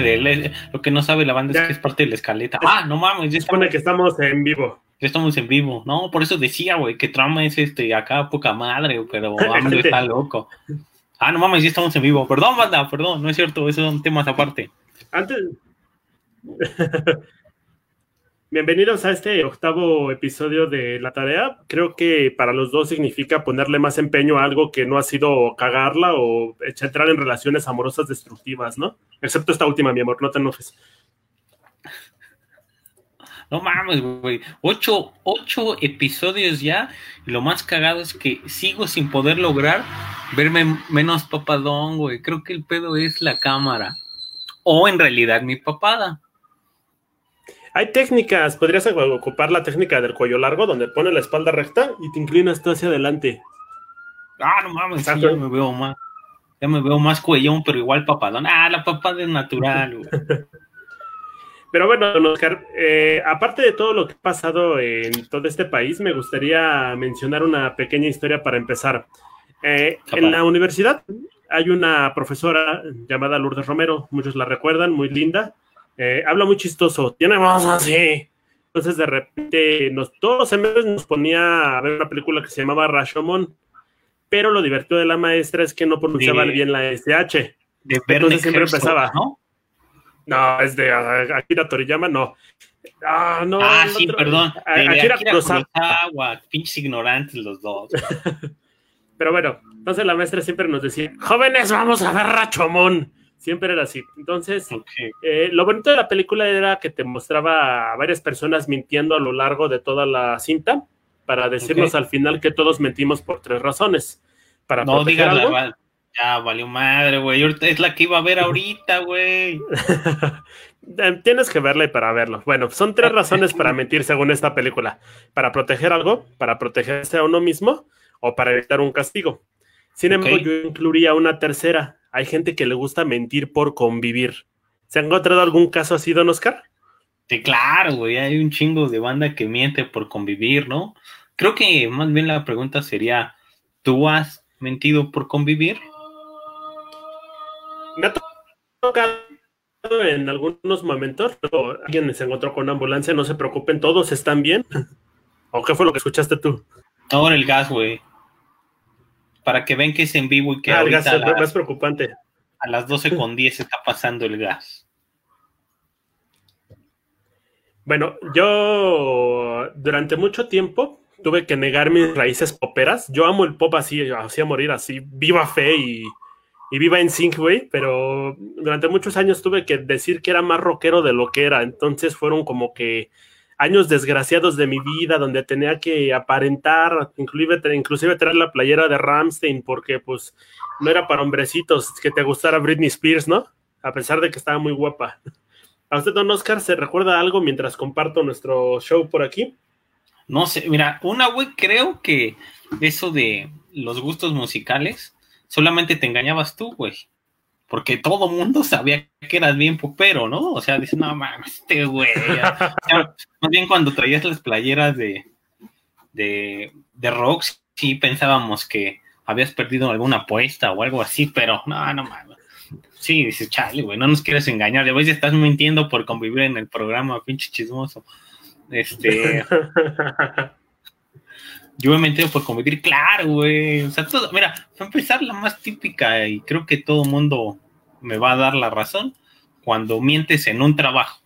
parte de lo que no sabe la banda es que es parte de la escaleta. Ah, no mames, ya supone que estamos en vivo. Ya estamos en vivo, ¿no? Por eso decía, güey, que trama es este acá poca madre, pero AMLO está loco. Ah, no mames, ya estamos en vivo. Perdón, banda, perdón, no es cierto, esos son temas aparte. Antes. Bienvenidos a este octavo episodio de La Tarea. Creo que para los dos significa ponerle más empeño a algo que no ha sido cagarla o entrar en relaciones amorosas destructivas, ¿no? Excepto esta última, mi amor, no te enojes. No mames, güey. Ocho, ocho episodios ya. Y lo más cagado es que sigo sin poder lograr verme menos papadón, güey. Creo que el pedo es la cámara. O en realidad mi papada. Hay técnicas, podrías ocupar la técnica del cuello largo, donde pone la espalda recta y te inclinas tú hacia adelante. Ah, no mames, ya me veo más. Ya me veo más cuellón, pero igual papadón. Ah, la papada es natural, Pero bueno, Oscar, eh, aparte de todo lo que ha pasado en todo este país, me gustaría mencionar una pequeña historia para empezar. Eh, en la universidad hay una profesora llamada Lourdes Romero, muchos la recuerdan, muy linda. Eh, habla muy chistoso, tiene voz así. Entonces de repente nos, todos los semestres nos ponía a ver una película que se llamaba Rashomon, pero lo divertido de la maestra es que no pronunciaba bien la SH. De Entonces siempre empezaba. ¿no? No, es de Akira Toriyama, no. Ah, no. Ah, sí, perdón. De Akira, Akira Kurosawa. Pinches ignorantes los dos. pero bueno, entonces la maestra siempre nos decía, jóvenes, vamos a ver Rashomon Siempre era así. Entonces, eh, lo bonito de la película era que te mostraba a varias personas mintiendo a lo largo de toda la cinta para decirnos al final que todos mentimos por tres razones. Para no digas la, ya valió madre, güey. Es la que iba a ver ahorita, güey. Eh, tienes que verla para verlo. Bueno, son tres razones para mentir según esta película. Para proteger algo, para protegerse a uno mismo o para evitar un castigo. Sin embargo, yo incluiría una tercera, hay gente que le gusta mentir por convivir. ¿Se ha encontrado algún caso así, don Oscar? Sí, claro, güey, hay un chingo de banda que miente por convivir, ¿no? Creo que más bien la pregunta sería, ¿tú has mentido por convivir? Me ha tocado en algunos momentos, pero alguien se encontró con una ambulancia, no se preocupen, todos están bien. ¿O qué fue lo que escuchaste tú? Ahora el gas, güey para que ven que es en vivo y que ah, ahorita el gas es más preocupante. A las 12 con 10 está pasando el gas. Bueno, yo durante mucho tiempo tuve que negar mis raíces poperas. Yo amo el pop así, hacía morir así, viva fe y, y viva en sync, güey, pero durante muchos años tuve que decir que era más rockero de lo que era. Entonces fueron como que años desgraciados de mi vida donde tenía que aparentar, inclusive, inclusive traer la playera de Ramstein porque pues no era para hombrecitos que te gustara Britney Spears, ¿no? A pesar de que estaba muy guapa. ¿A usted, don Oscar, se recuerda algo mientras comparto nuestro show por aquí? No sé, mira, una güey, creo que eso de los gustos musicales solamente te engañabas tú, güey porque todo mundo sabía que eras bien popero, ¿no? O sea, dice, no mames, este güey. más bien cuando traías las playeras de, de, de rock, sí pensábamos que habías perdido alguna apuesta o algo así, pero no, no mames. Sí, dice, chale, güey, no nos quieres engañar. De ya estás mintiendo por convivir en el programa, pinche chismoso. Este. yo me metido por convivir, claro, güey. O sea, todo, mira, para empezar, la más típica, y creo que todo mundo me va a dar la razón cuando mientes en un trabajo.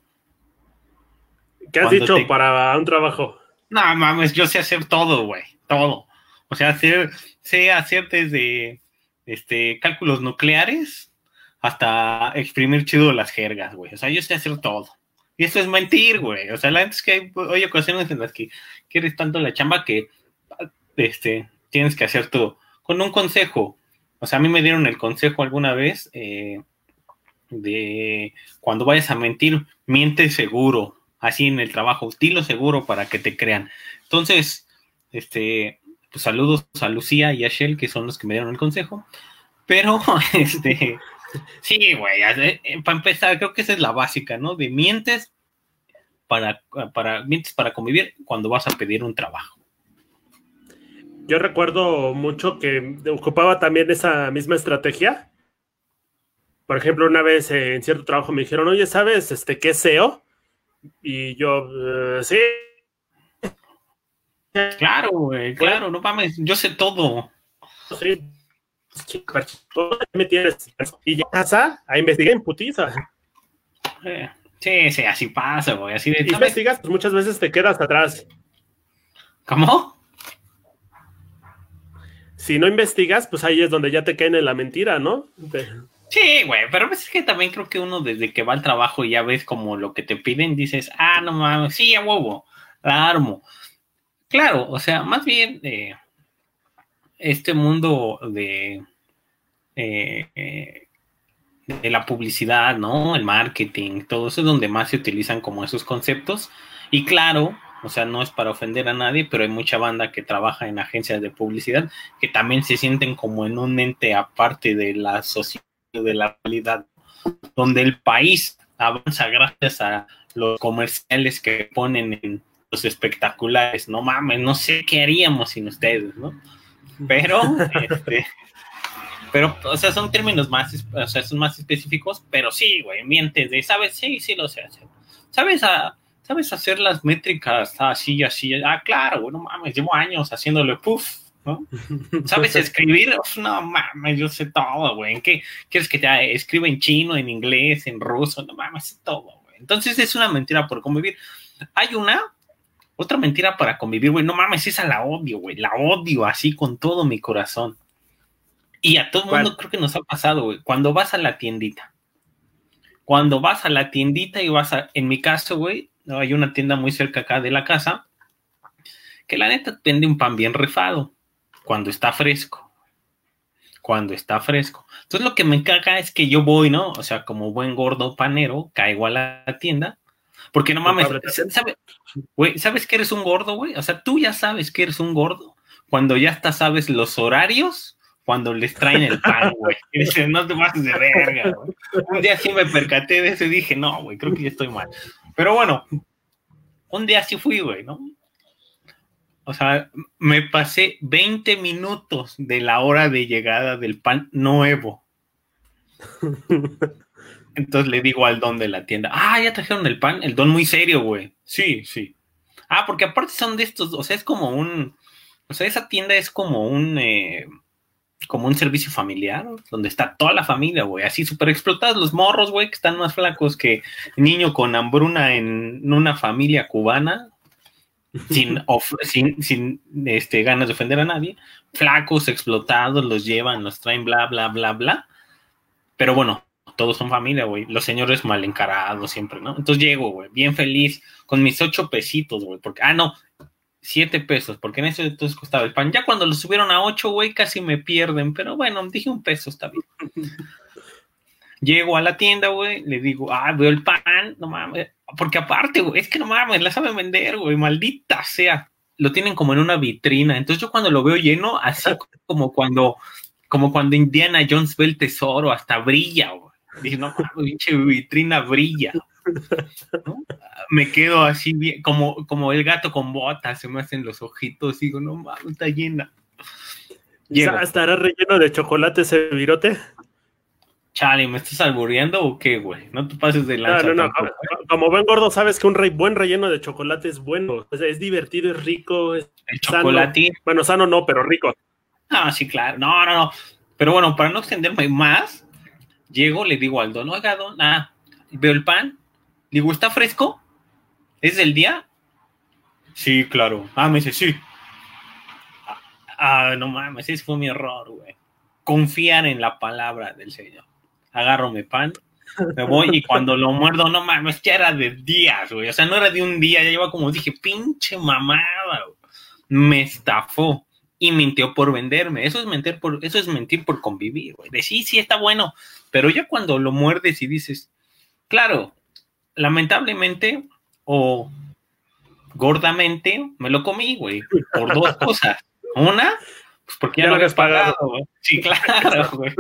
¿Qué has dicho para un trabajo? No mames, yo sé hacer todo, güey, todo. O sea, hacer, sé hacer desde este, cálculos nucleares hasta exprimir chido las jergas, güey. O sea, yo sé hacer todo. Y eso es mentir, güey. O sea, la es que hay, hay ocasiones en las que quieres tanto la chamba que este, tienes que hacer todo. Con un consejo, o sea, a mí me dieron el consejo alguna vez eh, de cuando vayas a mentir, miente seguro, así en el trabajo, estilo seguro para que te crean. Entonces, este, pues saludos a Lucía y a Shell, que son los que me dieron el consejo. Pero, este, sí, güey, eh, para empezar, creo que esa es la básica, ¿no? De mientes para, para, mientes para convivir cuando vas a pedir un trabajo yo recuerdo mucho que ocupaba también esa misma estrategia. por ejemplo, una vez eh, en cierto trabajo me dijeron, oye, ¿sabes este, qué es SEO? Y yo, eh, sí. Claro, güey, claro, no mames, yo sé todo. Sí, me tienes. Y ya casa, a investigar en putiza. Sí, sí, así pasa, güey. Así de. Y investigas, pues muchas veces te quedas atrás. ¿Cómo? Si no investigas, pues ahí es donde ya te caen en la mentira, ¿no? Sí, güey, pero es que también creo que uno desde que va al trabajo y ya ves como lo que te piden, dices, ah, no mames, sí, a huevo, la armo. Claro, o sea, más bien eh, este mundo de, eh, de la publicidad, ¿no? El marketing, todo eso es donde más se utilizan como esos conceptos. Y claro, o sea, no es para ofender a nadie, pero hay mucha banda que trabaja en agencias de publicidad que también se sienten como en un ente aparte de la sociedad, de la realidad, donde el país avanza gracias a los comerciales que ponen en los espectaculares. No mames, no sé qué haríamos sin ustedes, ¿no? Pero, este, pero, o sea, son términos más, o sea, son más específicos, pero sí, güey, mientes de, ¿sabes? Sí, sí lo sé hacer. ¿Sabes a ¿sabes hacer las métricas así, así? Ah, claro, bueno, mames, llevo años haciéndole puff, ¿no? ¿Sabes escribir? no mames, yo sé todo, güey. ¿En qué quieres que te escriba en chino, en inglés, en ruso? No mames, sé todo, güey. Entonces es una mentira por convivir. Hay una, otra mentira para convivir, güey. No mames, esa la odio, güey. La odio así con todo mi corazón. Y a todo el mundo creo que nos ha pasado, güey. Cuando vas a la tiendita. Cuando vas a la tiendita y vas a, en mi caso, güey, hay una tienda muy cerca acá de la casa que la neta vende un pan bien rifado cuando está fresco. Cuando está fresco. Entonces lo que me caga es que yo voy, ¿no? O sea, como buen gordo panero, caigo a la tienda. Porque no mames, ¿sabes, ¿sabes que eres un gordo, güey? O sea, tú ya sabes que eres un gordo cuando ya hasta sabes los horarios cuando les traen el pan, güey. no te pases de verga, güey. Un día sí me percaté de eso y dije, no, güey, creo que ya estoy mal. Pero bueno, un día sí fui, güey, ¿no? O sea, me pasé 20 minutos de la hora de llegada del pan nuevo. Entonces le digo al don de la tienda, ah, ya trajeron el pan, el don muy serio, güey. Sí, sí. Ah, porque aparte son de estos, o sea, es como un, o sea, esa tienda es como un, eh, como un servicio familiar, donde está toda la familia, güey, así súper explotados los morros, güey, que están más flacos que niño con hambruna en una familia cubana, sin, sin, sin este, ganas de ofender a nadie, flacos, explotados, los llevan, los traen, bla, bla, bla, bla. Pero bueno, todos son familia, güey. Los señores mal encarados siempre, ¿no? Entonces llego, güey, bien feliz, con mis ocho pesitos, güey, porque, ah, no, siete pesos, porque en eso entonces costaba el pan. Ya cuando lo subieron a ocho, güey, casi me pierden, pero bueno, dije un peso, está bien. Llego a la tienda, güey, le digo, ah, veo el pan, no mames, porque aparte, güey, es que no mames, la saben vender, güey, maldita sea. Lo tienen como en una vitrina. Entonces yo cuando lo veo lleno, así como cuando, como cuando Indiana Jones ve el tesoro, hasta brilla, güey. Dije, no mames, pinche vitrina brilla. Me quedo así bien, como, como el gato con botas, se me hacen los ojitos, digo, no mames, está llena. ¿Estará relleno de chocolate ese virote? Chale, ¿me estás albureando o qué, güey? No te pases de lancha. No, no, no. Como, buen gordo, sabes que un buen relleno de chocolate es bueno. es divertido, es rico, es El chocolate. Bueno, sano no, pero rico. Ah, sí, claro. No, no, no. Pero bueno, para no extenderme más, llego, le digo al don, oiga, don, ah, veo el pan, Digo, ¿está fresco? ¿Es del día? Sí, claro. Ah, me dice, sí. Ah, no mames, ese fue mi error, güey. Confiar en la palabra del Señor. Agarro mi pan, me voy y cuando lo muerdo, no mames, ya era de días, güey. O sea, no era de un día, ya lleva como dije, pinche mamada, güey. Me estafó y mintió por venderme. Eso es mentir por, eso es mentir por convivir, güey. De sí, sí está bueno, pero ya cuando lo muerdes y dices, claro, lamentablemente o gordamente me lo comí, güey, por dos cosas. Una, pues porque ya, lo habías pagado, güey. Sí, claro, güey.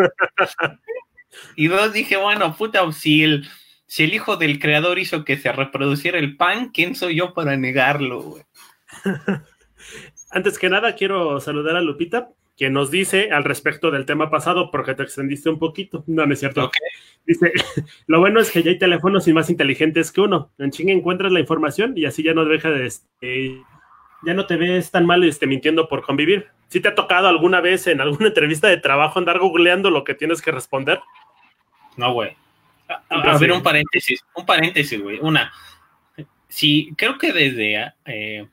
Y dos, dije, bueno, puta, si el, si el hijo del creador hizo que se reproduciera el pan, ¿quién soy yo para negarlo, güey? Antes que nada, quiero saludar a Lupita, que nos dice al respecto del tema pasado, porque te extendiste un poquito. No, no es cierto. Dice, lo bueno es que ya hay teléfonos y más inteligentes que uno. En ching encuentras la información y así ya no deja de... Este, ya no te ves tan mal este, mintiendo por convivir. ¿Sí te ha tocado alguna vez en alguna entrevista de trabajo andar googleando lo que tienes que responder? No, güey. A, ver, un paréntesis, un paréntesis, güey. Una, sí, creo que desde, eh,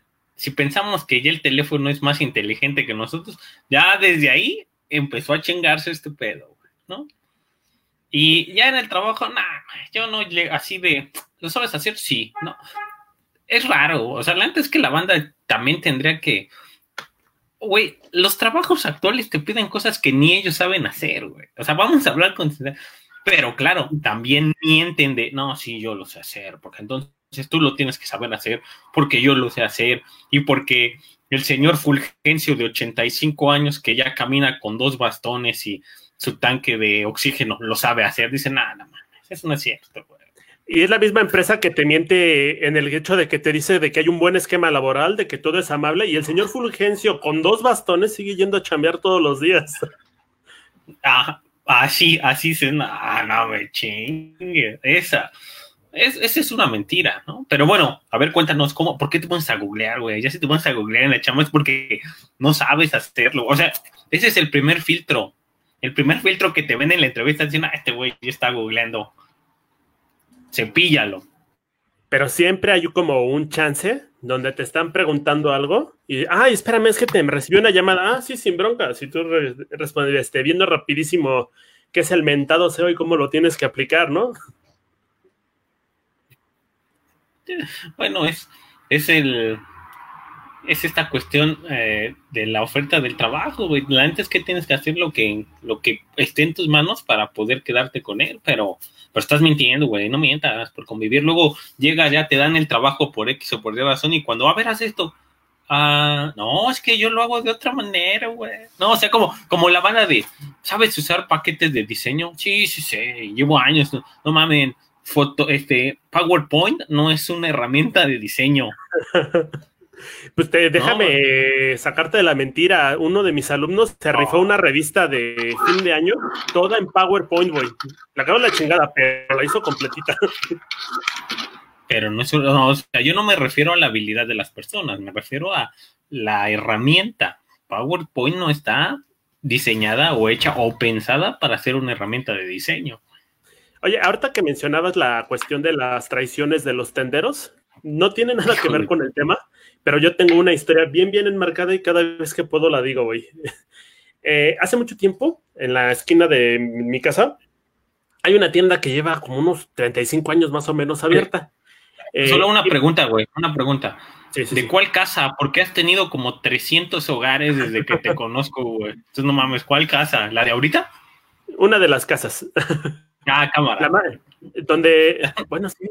si pensamos que ya el teléfono es más inteligente que nosotros, ya desde ahí empezó a chingarse este pedo, ¿no? Y ya en el trabajo, nah, yo no, así de, ¿lo sabes hacer? Sí, ¿no? Es raro, o sea, la es que la banda también tendría que, güey, los trabajos actuales te piden cosas que ni ellos saben hacer, güey. O sea, vamos a hablar con pero claro, también mienten de, no, sí, yo lo sé hacer, porque entonces tú lo tienes que saber hacer, porque yo lo sé hacer, y porque el señor Fulgencio de 85 años que ya camina con dos bastones y su tanque de oxígeno lo sabe hacer, dice, nada, no, eso no es cierto, güey. Y es la misma empresa que te miente en el hecho de que te dice de que hay un buen esquema laboral, de que todo es amable, y el señor Fulgencio con dos bastones sigue yendo a chambear todos los días. Ah, Así, así se. Ah, no me chingue. Esa. Es, esa es una mentira, ¿no? Pero bueno, a ver, cuéntanos, ¿cómo, ¿por qué te pones a googlear, güey? Ya si te pones a googlear en la chamba es porque no sabes hacerlo. O sea, ese es el primer filtro. El primer filtro que te ven en la entrevista diciendo, ah, este güey ya está googleando. Cepíllalo. Pero siempre hay como un chance donde te están preguntando algo y, ay, espérame, es que te recibió una llamada. Ah, sí, sin bronca. Si tú respondes, este, viendo rapidísimo qué es el mentado SEO y cómo lo tienes que aplicar, ¿no? Bueno, es, es el, es esta cuestión eh, de la oferta del trabajo, güey. La antes que tienes que hacer lo que, lo que esté en tus manos para poder quedarte con él, pero, pero estás mintiendo, güey. No mientas por convivir. Luego llega, ya te dan el trabajo por X o por Y razón y cuando, a ver, haz esto. Ah, no, es que yo lo hago de otra manera, güey. No, o sea, como, como la banda de, ¿sabes usar paquetes de diseño? Sí, sí, sí, llevo años. No, no mames, foto, este, PowerPoint no es una herramienta de diseño. Pues déjame sacarte de la mentira. Uno de mis alumnos se rifó una revista de fin de año, toda en PowerPoint, güey. La acabo la chingada, pero la hizo completita. Pero no es, o sea, yo no me refiero a la habilidad de las personas, me refiero a la herramienta. PowerPoint no está diseñada o hecha o pensada para ser una herramienta de diseño. Oye, ahorita que mencionabas la cuestión de las traiciones de los tenderos, no tiene nada que ver con el tema, pero yo tengo una historia bien, bien enmarcada y cada vez que puedo la digo, güey. Eh, hace mucho tiempo, en la esquina de mi casa, hay una tienda que lleva como unos 35 años más o menos abierta. Eh, Solo una pregunta, güey, una pregunta. ¿De cuál casa? Porque has tenido como 300 hogares desde que te conozco, güey. Entonces, no mames, ¿cuál casa? ¿La de ahorita? Una de las casas. Ah, cámara. donde, bueno, sí,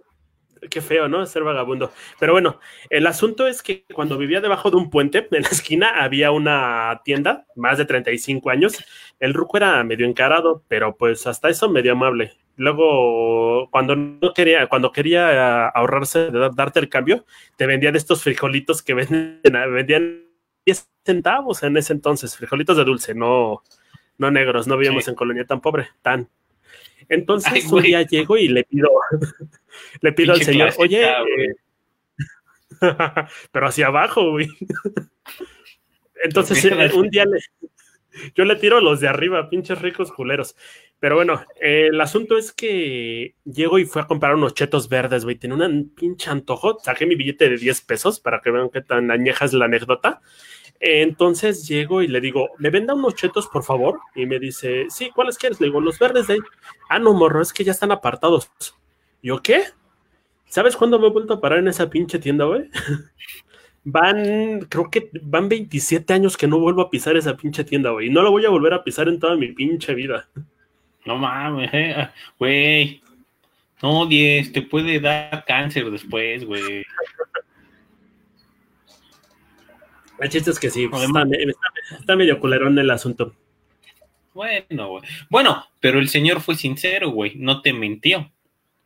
qué feo, ¿no? Ser vagabundo. Pero bueno, el asunto es que cuando vivía debajo de un puente, en la esquina había una tienda, más de 35 años. El ruco era medio encarado, pero pues hasta eso medio amable. Luego, cuando no quería, cuando quería ahorrarse de darte el cambio, te vendían estos frijolitos que vendían, vendían 10 centavos en ese entonces, frijolitos de dulce, no, no negros, no vivíamos en colonia tan pobre, tan. Entonces un día llego y le pido, le pido al señor, oye, eh, pero hacia abajo, güey. Entonces un día le, yo le tiro los de arriba, pinches ricos culeros. Pero bueno, el asunto es que llego y fui a comprar unos chetos verdes, güey. Tenía un pinche antojo. Saqué mi billete de 10 pesos para que vean qué tan añeja es la anécdota. Entonces llego y le digo, ¿me venda unos chetos, por favor? Y me dice, sí, ¿cuáles quieres? Le digo, los verdes de ahí. Ah, no, morro, es que ya están apartados. ¿Yo qué? ¿Sabes cuándo me he vuelto a parar en esa pinche tienda, güey? van, creo que van 27 años que no vuelvo a pisar esa pinche tienda, güey. Y no la voy a volver a pisar en toda mi pinche vida. No mames, eh, güey. No, 10, te puede dar cáncer después, güey. El chiste es que sí, pues, está, medio culerón el asunto. Bueno, güey. Bueno, pero el señor fue sincero, güey. No te mintió.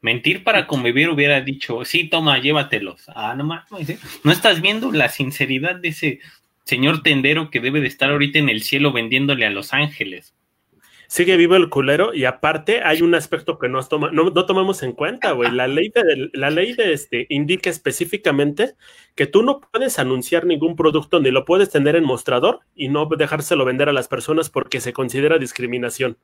Mentir para convivir hubiera dicho, sí, toma, llévatelos. Ah, no mames. ¿eh? No estás viendo la sinceridad de ese señor tendero que debe de estar ahorita en el cielo vendiéndole a Los Ángeles. Sigue vivo el culero y aparte hay un aspecto que no, no, tomamos en cuenta, güey. La ley de, la ley de este indica específicamente que tú no puedes anunciar ningún producto ni lo puedes tener en mostrador y no dejárselo vender a las personas porque se considera discriminación.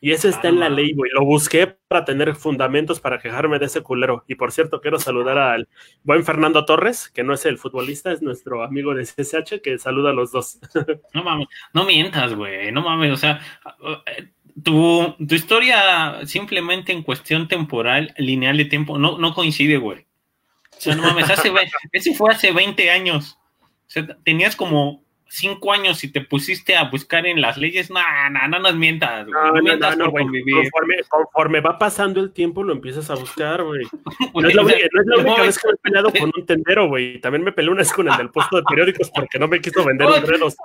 Y eso está en la ley, güey. Lo busqué para tener fundamentos para quejarme de ese culero. Y por cierto, quiero saludar al buen Fernando Torres, que no es el futbolista, es nuestro amigo de CSH, que saluda a los dos. No mames, no mientas, güey. No mames, o sea, tu, tu historia simplemente en cuestión temporal, lineal de tiempo, no, no coincide, güey. O sea, no mames, hace, ese fue hace 20 años. O sea, tenías como cinco años y te pusiste a buscar en las leyes, no, no, no nos mientas, No, no, mientas no, conforme, conforme, va pasando el tiempo lo empiezas a buscar, güey. No es la única, vez que me he peleado con un tendero, güey. También me peleé una vez con el del puesto de periódicos porque no me quiso vender los dedos.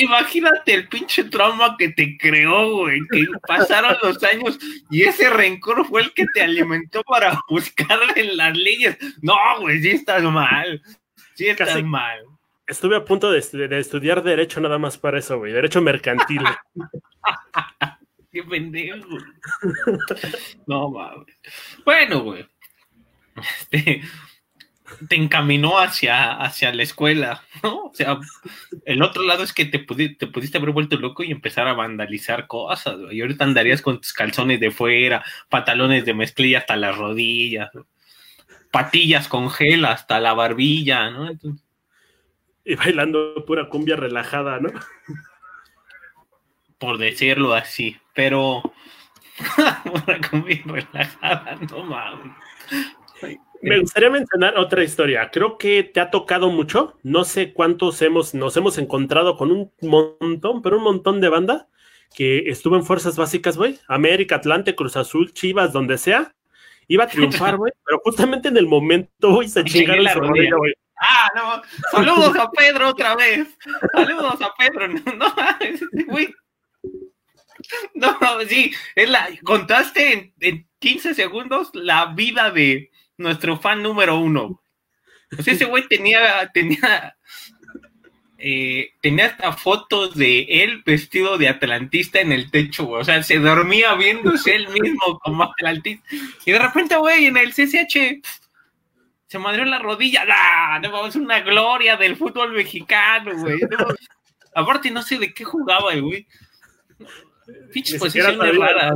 Imagínate el pinche trauma que te creó, güey, que pasaron los años y ese rencor fue el que te alimentó para buscar en las leyes. No, güey, sí estás mal. Sí estás mal Estuve a punto de, estudiar Derecho nada más para eso, güey. Derecho mercantil. Qué pendejo. No mames. Bueno, güey. Este, te encaminó hacia, hacia la escuela, ¿no? O sea, el otro lado es que te, te pudiste haber vuelto loco y empezar a vandalizar cosas, güey. Y ahorita andarías con tus calzones de fuera, pantalones de mezclilla hasta las rodillas, patillas con gel hasta la barbilla, ¿no? Entonces, y bailando pura cumbia relajada, ¿no? Por decirlo así, pero pura cumbia relajada, no mames. Me gustaría mencionar otra historia. Creo que te ha tocado mucho. No sé cuántos hemos, nos hemos encontrado con un montón, pero un montón de banda que estuvo en fuerzas básicas, güey. América, Atlante, Cruz Azul, Chivas, donde sea. Iba a triunfar, güey, pero justamente en el momento, güey, se chingaron la rodilla, güey. Ah, no. Saludos a Pedro otra vez. Saludos a Pedro. No, no, No, sí, contaste en, 15 segundos la vida de nuestro fan número uno. Pues ese güey tenía, tenía, eh, tenía hasta fotos de él vestido de atlantista en el techo, O sea, se dormía viéndose él mismo como atlantista. Y de repente, güey, en el CCH se madrió la rodilla. ¡Ah! No, es una gloria del fútbol mexicano, güey. aparte, no sé de qué jugaba güey. Pinches posiciones raras.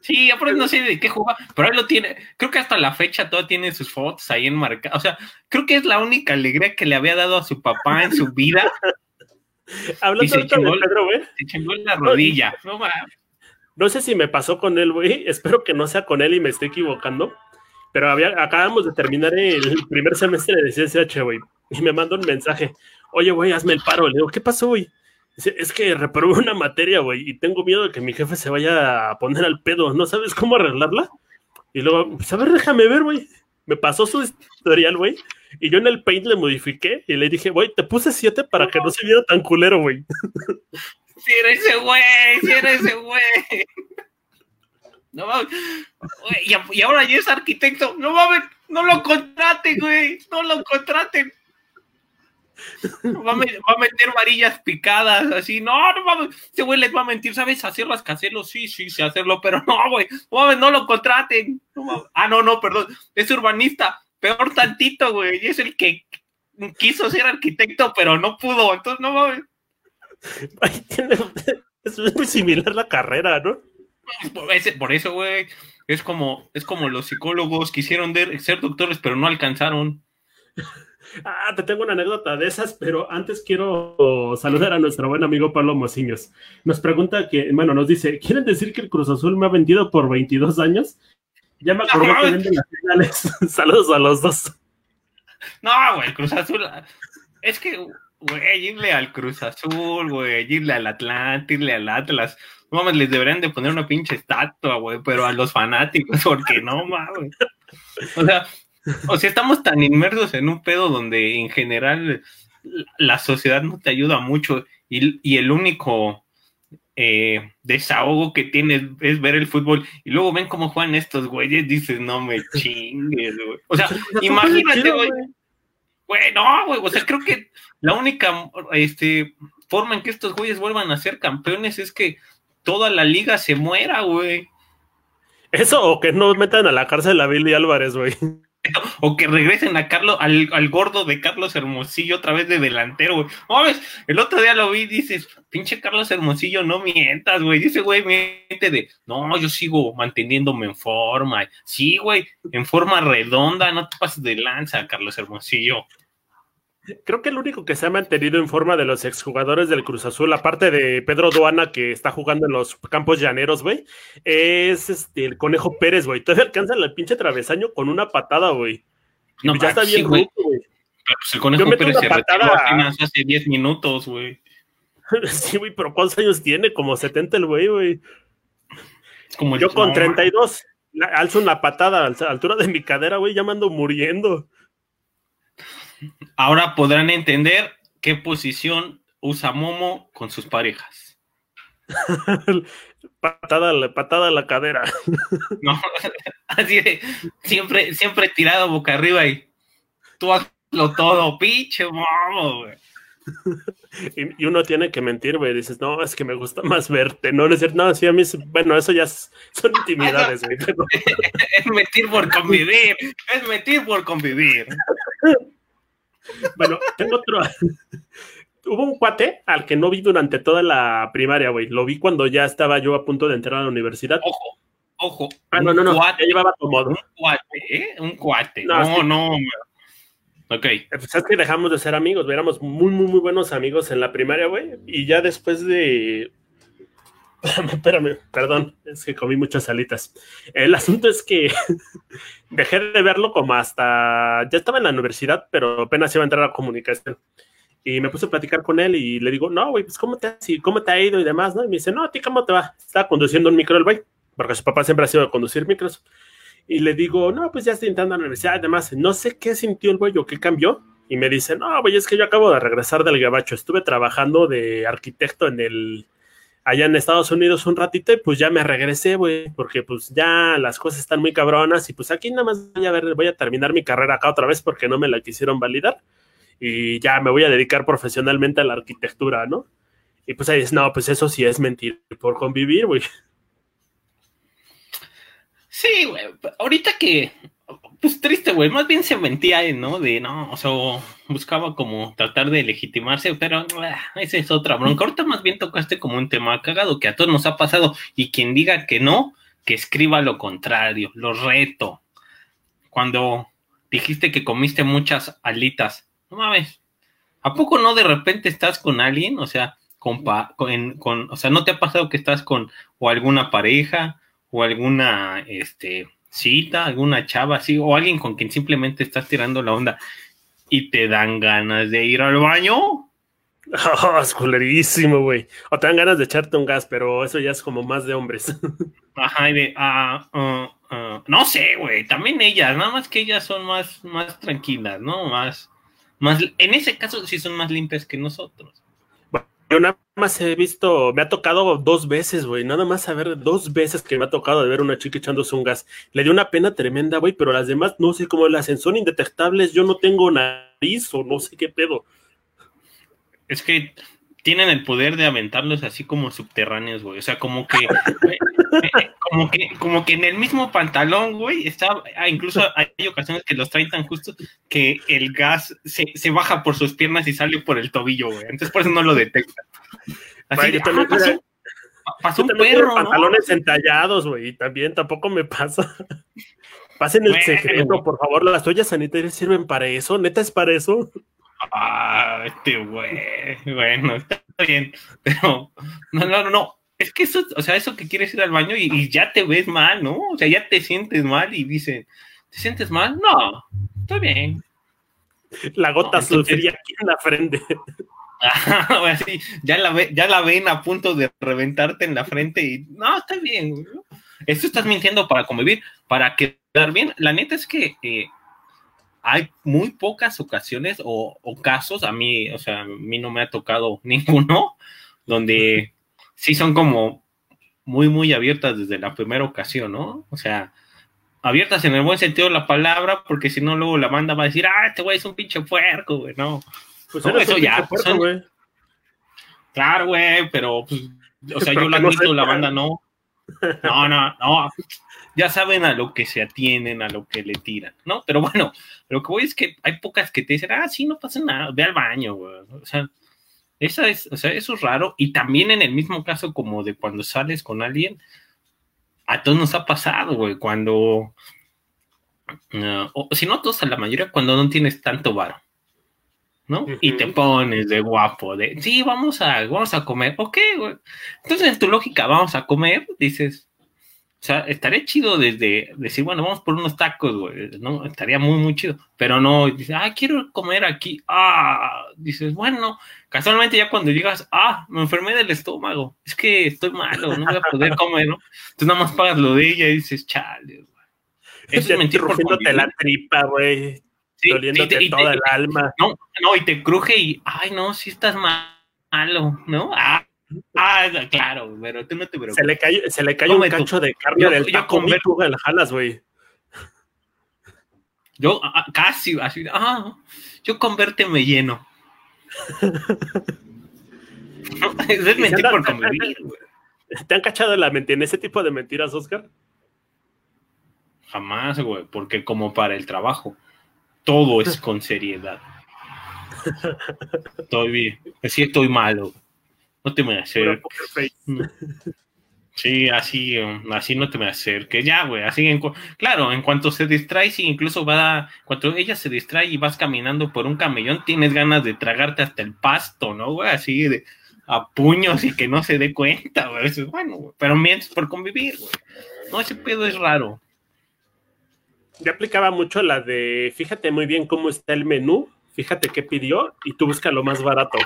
Sí, aparte no sé de qué jugaba, pero él lo tiene. Creo que hasta la fecha todavía tiene sus fotos ahí enmarcadas. O sea, creo que es la única alegría que le había dado a su papá en su vida. Hablando de Pedro, güey. Se chingó en la rodilla. No, no sé si me pasó con él, güey. Espero que no sea con él y me esté equivocando pero había, acabamos de terminar el primer semestre de CSH, güey, y me manda un mensaje, oye, güey, hazme el paro. Le digo, ¿qué pasó, güey? Dice, es que reprobé una materia, güey, y tengo miedo de que mi jefe se vaya a poner al pedo, ¿no sabes cómo arreglarla? Y luego, pues a ver, déjame ver, güey. Me pasó su historial, güey, y yo en el Paint le modifiqué y le dije, güey, te puse siete para que no se viera tan culero, güey. Si eres ese güey, si eres ese güey. No mames. Y, ahora ya es arquitecto. No mames, no lo contraten, güey. No lo contraten. Va a, meter varillas picadas, así. No, no mames. Ese güey les va a mentir. ¿Sabes hacer rascacielos? Sí, sí, sé hacerlo, pero no, güey. No mames, no lo contraten. ah, no, no, perdón. Es urbanista. Peor tantito, güey. Y es el que quiso ser arquitecto, pero no pudo. Entonces, no mames. Es muy similar la carrera, ¿no? Por eso, güey, es como, es como los psicólogos quisieron ser doctores, pero no alcanzaron. Ah, te tengo una anécdota de esas, pero antes quiero saludar a nuestro buen amigo Pablo Mociños. Nos pregunta que, bueno, nos dice, ¿quieren decir que el Cruz Azul me ha vendido por 22 años? Ya me acordé que venden las finales. Saludos a los dos. No, güey, Cruz Azul. Es que, güey, irle al Cruz Azul, güey, irle al Atlante, irle al Atlas no mames, les deberían de poner una pinche estatua, güey, pero a los fanáticos, porque no mames. O sea, o sea, estamos tan inmersos en un pedo donde en general la sociedad no te ayuda mucho y, el único eh, desahogo que tienes es ver el fútbol y luego ven cómo juegan estos güeyes, dices, no me chingues, güey. O sea, imagínate, güey. Güey, no, güey, o sea, creo que la única este, forma en que estos güeyes vuelvan a ser campeones es que toda la liga se muera, güey. Eso, o que no metan a la cárcel a Billy Álvarez, güey. o que regresen a Carlos, al, gordo de Carlos Hermosillo otra vez de delantero, güey. ¿Sabes? El otro día lo vi y dices, pinche Carlos Hermosillo, no mientas, güey. Dice, güey, miente de, no, yo sigo manteniéndome en forma. Sí, güey, en forma redonda, no te pases de lanza, Carlos Hermosillo. Creo que el único que se ha mantenido en forma de los exjugadores del Cruz Azul, aparte de Pedro Duana, que está jugando en los campos llaneros, güey, es este, el Conejo Pérez, güey. Todavía alcanza el pinche travesaño con una patada, güey. No, ya está bien, güey. Pues el Conejo Pérez se patada... hace 10 minutos, güey. sí, güey, pero ¿cuántos años tiene? Como 70 el güey, güey. como Yo con 32 alzo una patada a la altura de mi cadera, güey, ya me ando muriendo. Ahora podrán entender qué posición usa Momo con sus parejas. patada, patada a la cadera. no, así de, siempre, siempre tirado boca arriba y tú hazlo todo, pinche momo, güey. Y, uno tiene que mentir, güey. Dices, no, es que me gusta más verte. No, no es cierto. No, sí, a mí, bueno, eso ya son intimidades, güey. es mentir por convivir. Es mentir por convivir. Bueno, tengo otro. Hubo un cuate al que no vi durante toda la primaria, güey. Lo vi cuando ya estaba yo a punto de entrar a la universidad. Ojo, ojo. Ah, no, no, no. ya llevaba como. Un cuate, ¿eh? Un cuate. No, no. Ok. Eh, pues es que dejamos de ser amigos, éramos muy, muy, muy buenos amigos en la primaria, güey. Y ya después de. Espérame, perdón, es que comí muchas alitas. El asunto es que dejé de verlo como hasta. Ya estaba en la universidad, pero apenas iba a entrar a comunicación. Y me puse a platicar con él y le digo, no, güey, pues ¿cómo te, cómo te ha ido y demás, ¿no? Y me dice, no, ¿a ti cómo te va? Estaba conduciendo un micro el güey, porque su papá siempre ha sido de conducir micros. Y le digo, no, pues ya estoy entrando a la universidad. Además, no sé qué sintió el güey o qué cambió. Y me dice, no, güey, es que yo acabo de regresar del gabacho. Estuve trabajando de arquitecto en el allá en Estados Unidos un ratito y pues ya me regresé, güey, porque pues ya las cosas están muy cabronas y pues aquí nada más voy a ver, voy a terminar mi carrera acá otra vez porque no me la quisieron validar y ya me voy a dedicar profesionalmente a la arquitectura, ¿no? Y pues ahí es, no, pues eso sí es mentir por convivir, güey. Sí, güey, ahorita que pues triste, güey. Más bien se mentía, ¿no? De no, o sea, buscaba como tratar de legitimarse, pero ah, esa es otra bronca. Ahorita más bien tocaste como un tema cagado que a todos nos ha pasado. Y quien diga que no, que escriba lo contrario. Lo reto. Cuando dijiste que comiste muchas alitas, no mames. ¿A poco no de repente estás con alguien? O sea, con, con, o sea, ¿no te ha pasado que estás con o alguna pareja o alguna, este, cita, alguna chava así, o alguien con quien simplemente estás tirando la onda y te dan ganas de ir al baño. Oh, es culerísimo, güey. O te dan ganas de echarte un gas, pero eso ya es como más de hombres. Ajá, y de, ah, ah, ah, no sé, güey, también ellas, nada más que ellas son más, más tranquilas, ¿no? Más, más, en ese caso sí son más limpias que nosotros. Yo nada más he visto, me ha tocado dos veces, güey, nada más a ver dos veces que me ha tocado de ver una chica echándose un gas. Le dio una pena tremenda, güey, pero las demás no sé cómo las son indetectables, yo no tengo nariz o no sé qué pedo. Es que tienen el poder de aventarlos así como subterráneos, güey. O sea, como que, como que, como que en el mismo pantalón, güey, está, ah, incluso hay ocasiones que los traen tan justos que el gas se, se baja por sus piernas y sale por el tobillo, güey. Entonces por eso no lo detecta. Así, ah, pasó, pasó un perro, pantalones entallados, güey, también tampoco me pasa. Pasen el secreto, por favor, las toallas sanitarias sirven para eso, neta es para eso. Ah, este güey. Bueno, está bien. Pero, no, no, no, no. Es que eso, o sea, eso que quieres ir al baño y, ya te ves mal, ¿no? O sea, ya te sientes mal y dice, ¿te sientes mal? No, está bien. La gota no, aquí en la frente. así, ya la, ya la ven a punto de reventarte en la frente y no, está bien. Esto estás mintiendo para convivir, para quedar bien. La neta es que eh, hay muy pocas ocasiones o, casos, a mí, o sea, a mí no me ha tocado ninguno, donde sí son como muy, muy abiertas desde la primera ocasión, ¿no? O sea, abiertas en el buen sentido de la palabra, porque si no, luego la banda va a decir, ah, este güey es un pinche puerco, güey, no. Pues eso ya. güey. Claro, güey, pero, pues, o sea, yo lo admito, la banda no. No, no, no. Ya saben a lo que se atienen, a lo que le tiran, ¿no? Pero bueno, lo que voy es que hay pocas que te dicen, ah, sí, no pasa nada, ve al baño, güey. O sea, esa es, o sea, eso es raro. Y también en el mismo caso como de cuando sales con alguien, a todos nos ha pasado, güey, cuando, o si no a todos, a la mayoría, cuando no tienes tanto varo, ¿no? Y te pones de guapo, de, sí, vamos a, vamos a comer, ok, güey. Entonces, en tu lógica, vamos a comer, dices, o sea, estaría chido desde decir, bueno, vamos por unos tacos, güey, ¿no? Estaría muy, muy chido. Pero no, dices, ah, quiero comer aquí. Ah, dices, bueno, casualmente ya cuando llegas, ah, me enfermé del estómago. Es que estoy malo, no voy a poder comer, ¿no? Entonces nada más pagas lo de ella y dices, chale, güey. Eso es mentir por la tripa, güey. Sí, doliéndote toda el alma. No, no, y te cruje y, ay, no, si estás malo, ¿no? Ah, Ah, claro, pero tú no te preocupes. Se le cayó, se le cayó un cacho de carne del taco, yo el jalas, güey. Yo ah, ah, casi, así, ah, yo convérteme lleno. es mentir por convivir, güey. ¿Te han cachado la mentira en ese tipo de mentiras, Oscar? Jamás, güey, porque como para el trabajo, todo es con seriedad. estoy bien, sí estoy malo. No te me acerques. Sí, así, así no te me acerques. Ya, güey, así, en, claro, en cuanto se distrae, si incluso va, cuando ella se distrae y vas caminando por un camellón, tienes ganas de tragarte hasta el pasto, ¿no, güey? Así de a puños y que no se dé cuenta, güey. Bueno, pero mientras por convivir, güey. No, ese pedo es raro. Ya aplicaba mucho la de, fíjate muy bien cómo está el menú, fíjate qué pidió y tú busca lo más barato.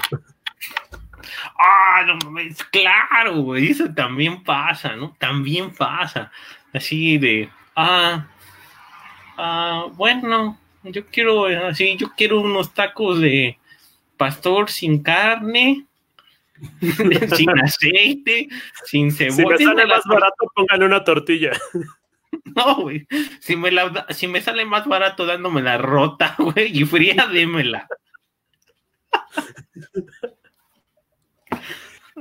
Ah, no claro, güey, eso también pasa, ¿no? También pasa. Así de, ah, ah, bueno, yo quiero, así, yo quiero unos tacos de pastor sin carne, sin aceite, sin cebolla. Si me sale más barato, póngale una tortilla. No, güey. Si me, si me sale más barato dándome la rota, güey, y fría, démela.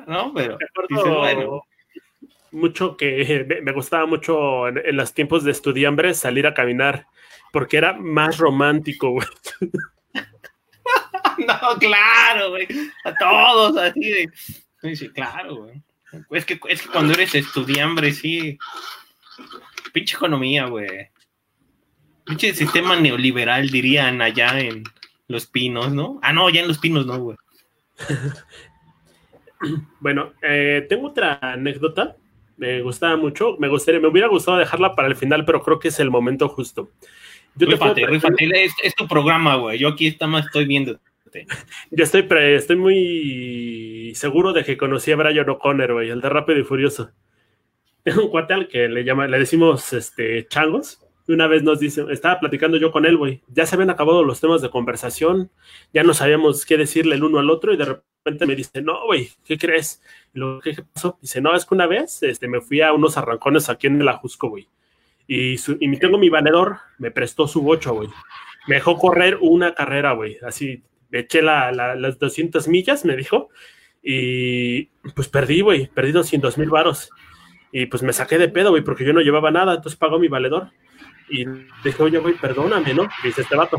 ¿No? Pero bueno. Mucho que me gustaba mucho en, los tiempos de estudiambre salir a caminar, porque era más romántico, güey. no, claro, güey. A todos así de. Sí, claro, güey. Es que, es que cuando eres estudiambre, sí. Pinche economía, güey. Pinche sistema neoliberal, dirían allá en Los Pinos, ¿no? Ah, no, ya en Los Pinos no, güey. Bueno, eh, tengo otra anécdota. Me gustaba mucho. Me gustaría, me hubiera gustado dejarla para el final, pero creo que es el momento justo. Yo rífate, Es, tu programa, güey. Yo aquí está más estoy viendo. Yo estoy, estoy muy seguro de que conocí a Brian O'Connor, güey, el de Rápido y Furioso. Tengo un cuate al que le llama, le decimos este changos. Una vez nos dice, estaba platicando yo con él, güey. Ya se habían acabado los temas de conversación, ya no sabíamos qué decirle el uno al otro, y de repente me dice, no, güey, ¿qué crees? lo que pasó, dice, no, es que una vez este, me fui a unos arrancones aquí en el Ajusco, güey. Y, y tengo mi valedor, me prestó su bocho, güey. Me dejó correr una carrera, güey. Así, me eché las 200 millas, me dijo. Y pues perdí, güey. Perdí 200 mil varos. Y pues me saqué de pedo, güey, porque yo no llevaba nada. Entonces pagó mi valedor. Y dije, oye, güey, perdóname, ¿no? dice este vato.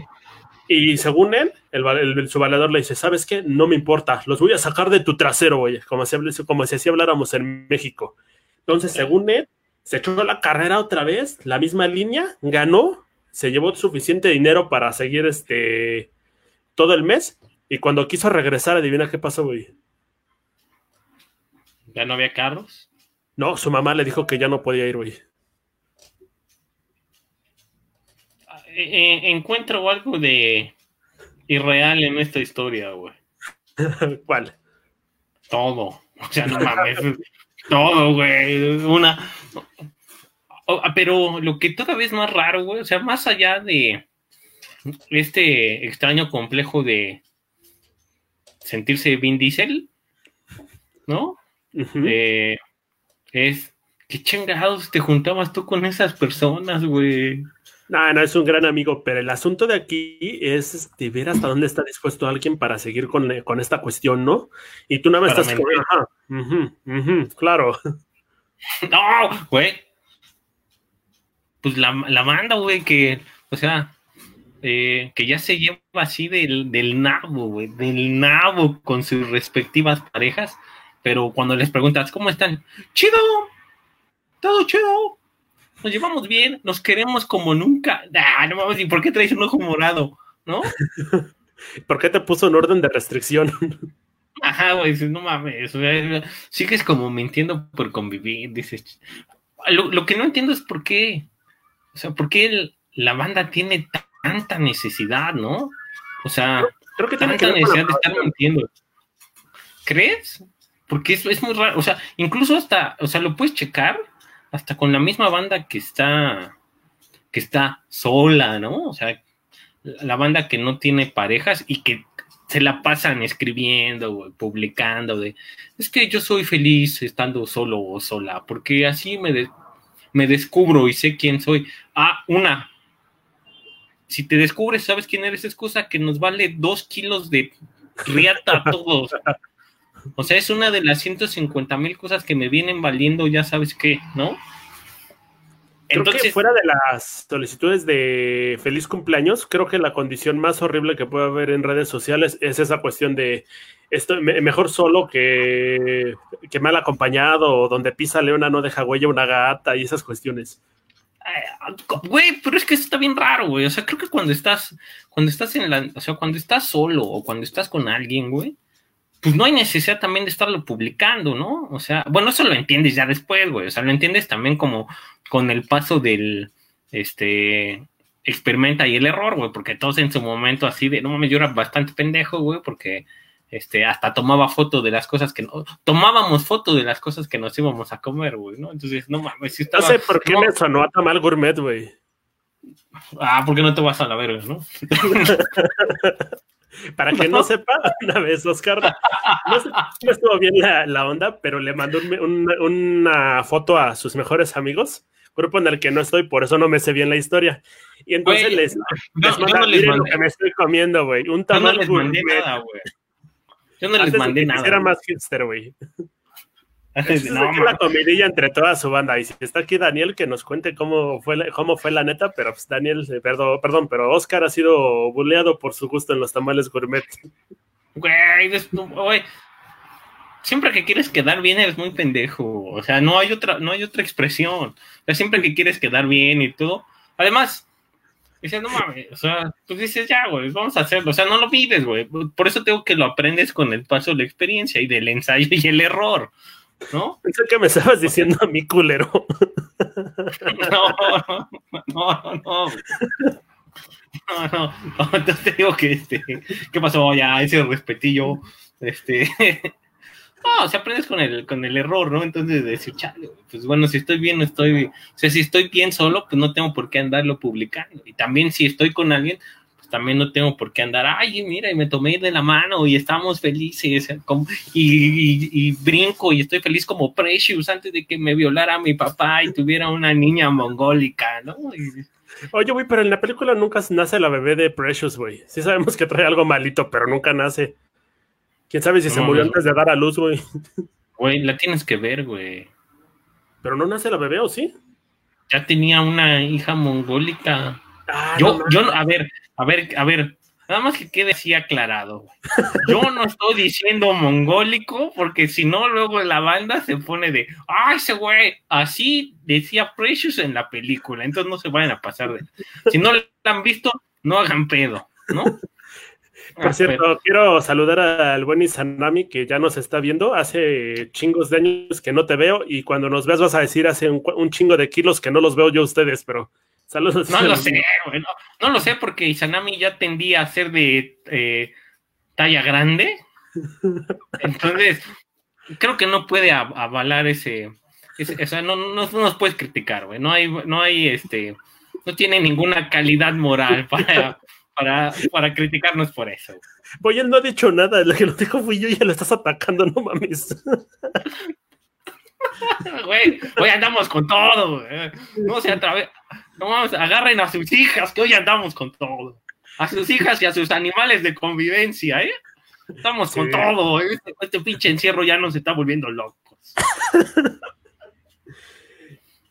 Y según él, el, su valedor le dice, ¿sabes qué? No me importa, los voy a sacar de tu trasero, güey, como si, como si así habláramos en México. Entonces, según él, se echó la carrera otra vez, la misma línea, ganó, se llevó suficiente dinero para seguir este todo el mes, y cuando quiso regresar, adivina qué pasó, güey. ¿Ya no había carros? No, su mamá le dijo que ya no podía ir, güey. Eh, encuentro algo de irreal en esta historia, güey. ¿Cuál? Todo. O sea, no mames. todo, güey. Una. Pero lo que todavía es más raro, güey. O sea, más allá de este extraño complejo de sentirse Vin Diesel, ¿no? Eh, es ¿Qué chingados te juntabas tú con esas personas, güey? No, no, es un gran amigo, pero el asunto de aquí es este, ver hasta dónde está dispuesto alguien para seguir con, esta cuestión, ¿no? Y tú nada más estás como, ajá, claro. No, güey. Pues la, la manda, güey, que, o sea, eh, que ya se lleva así del, del nabo, güey, del nabo con sus respectivas parejas, pero cuando les preguntas, ¿cómo están? Chido, todo chido, nos llevamos bien, nos queremos como nunca. Ah, no mames, ¿y por qué traes un ojo morado? ¿No? ¿Por qué te puso un orden de restricción? Ajá, güey, no mames, sigues como mintiendo por convivir, dices. Lo, que no entiendo es por qué, o sea, por qué la banda tiene tanta necesidad, ¿no? O sea, creo que tanta necesidad de estar mintiendo. ¿Crees? Porque eso es muy raro, o sea, incluso hasta, o sea, lo puedes checar hasta con la misma banda que está, que está sola, ¿no? O sea, la banda que no tiene parejas y que se la pasan escribiendo, publicando, de, es que yo soy feliz estando solo o sola, porque así me, me descubro y sé quién soy. Ah, una, si te descubres, sabes quién eres, es cosa que nos vale dos kilos de riata a todos. O sea, es una de las 150 mil cosas que me vienen valiendo, ya sabes qué, ¿no? Creo Entonces, que fuera de las solicitudes de feliz cumpleaños, creo que la condición más horrible que puede haber en redes sociales es esa cuestión de esto mejor solo que, que mal acompañado, o donde pisa leona no deja huella una gata y esas cuestiones. Güey, pero es que eso está bien raro, güey. O sea, creo que cuando estás, cuando estás en la, o sea, cuando estás solo o cuando estás con alguien, güey, pues no hay necesidad también de estarlo publicando, ¿no? O sea, bueno, eso lo entiendes ya después, güey. O sea, lo entiendes también como con el paso del, este, experimenta y el error, güey, porque todos en su momento así de, no mames, yo era bastante pendejo, güey, porque este, hasta tomaba foto de las cosas que no, tomábamos foto de las cosas que nos íbamos a comer, güey, ¿no? Entonces, no mames, si estaba, No sé por qué me sonó a tamal gourmet, güey. Ah, porque no te vas a la verga, ¿no? Para que no, sepa, una vez Oscar, no, sé, no estuvo bien la, onda, pero le mandó una foto a sus mejores amigos, grupo en el que no estoy, por eso no me sé bien la historia. Y entonces les, les, lo que me estoy comiendo, güey. Un tamal Yo no les mandé nada, güey. Yo no les mandé nada. Era más hipster, güey. Es la comidilla entre toda su banda. Y si está aquí Daniel, que nos cuente cómo fue la, cómo fue la neta, pero pues Daniel, eh, perdón, perdón, pero Oscar ha sido buleado por su gusto en los tamales gourmet. Güey, siempre que quieres quedar bien eres muy pendejo. O sea, no hay otra, no hay otra expresión. O sea, siempre que quieres quedar bien y todo. Además, dices, no mames, o sea, pues dices, ya, güey, vamos a hacerlo. O sea, no lo vives, güey. Por eso tengo que lo aprendes con el paso de la experiencia y del ensayo y el error. ¿No? Pensé que me estabas diciendo a mi culero. No, no, no, no. No, no, entonces te digo que este, ¿qué pasó? Ya, ese respetillo, este, no, o sea, aprendes con el, con el error, ¿no? Entonces decir, chale, pues bueno, si estoy bien, no estoy, o sea, si estoy bien solo, pues no tengo por qué andarlo publicando. Y también si estoy con alguien, también no tengo por qué andar, ay, mira, y me tomé de la mano y estamos felices, y, brinco y estoy feliz como Precious antes de que me violara mi papá y tuviera una niña mongólica, ¿no? Oye, güey, pero en la película nunca nace la bebé de Precious, güey. Sí sabemos que trae algo malito, pero nunca nace. ¿Quién sabe si se murió antes de dar a luz, güey? Güey, la tienes que ver, güey. ¿Pero no nace la bebé o sí? Ya tenía una hija mongólica. Ah, yo, yo, a ver, a ver, a ver, nada más que quede así aclarado. Yo no estoy diciendo mongólico, porque si no, luego la banda se pone de, ¡ay, ese güey! Así decía Precious en la película, entonces no se vayan a pasar de. Si no la han visto, no hagan pedo, ¿no? Por cierto, quiero saludar al buen Isanami que ya nos está viendo. Hace chingos de años que no te veo y cuando nos veas vas a decir hace un, un chingo de kilos que no los veo yo a ustedes, pero Saludos. No lo sé, No, lo sé porque Izanami ya tendía a ser de eh, talla grande. Entonces, creo que no puede avalar ese. o sea, no, no, nos puedes criticar, güey. No hay, no hay este. No tiene ninguna calidad moral para, para, para criticarnos por eso. Él no ha dicho nada, lo que lo dijo fui yo y ya lo estás atacando, no mames. güey, hoy andamos con todo, güey. No se atrave... No vamos, agarren a sus hijas, que hoy andamos con todo. A sus hijas y a sus animales de convivencia, ¿eh? Estamos con todo. Este, este, pinche encierro ya nos está volviendo locos.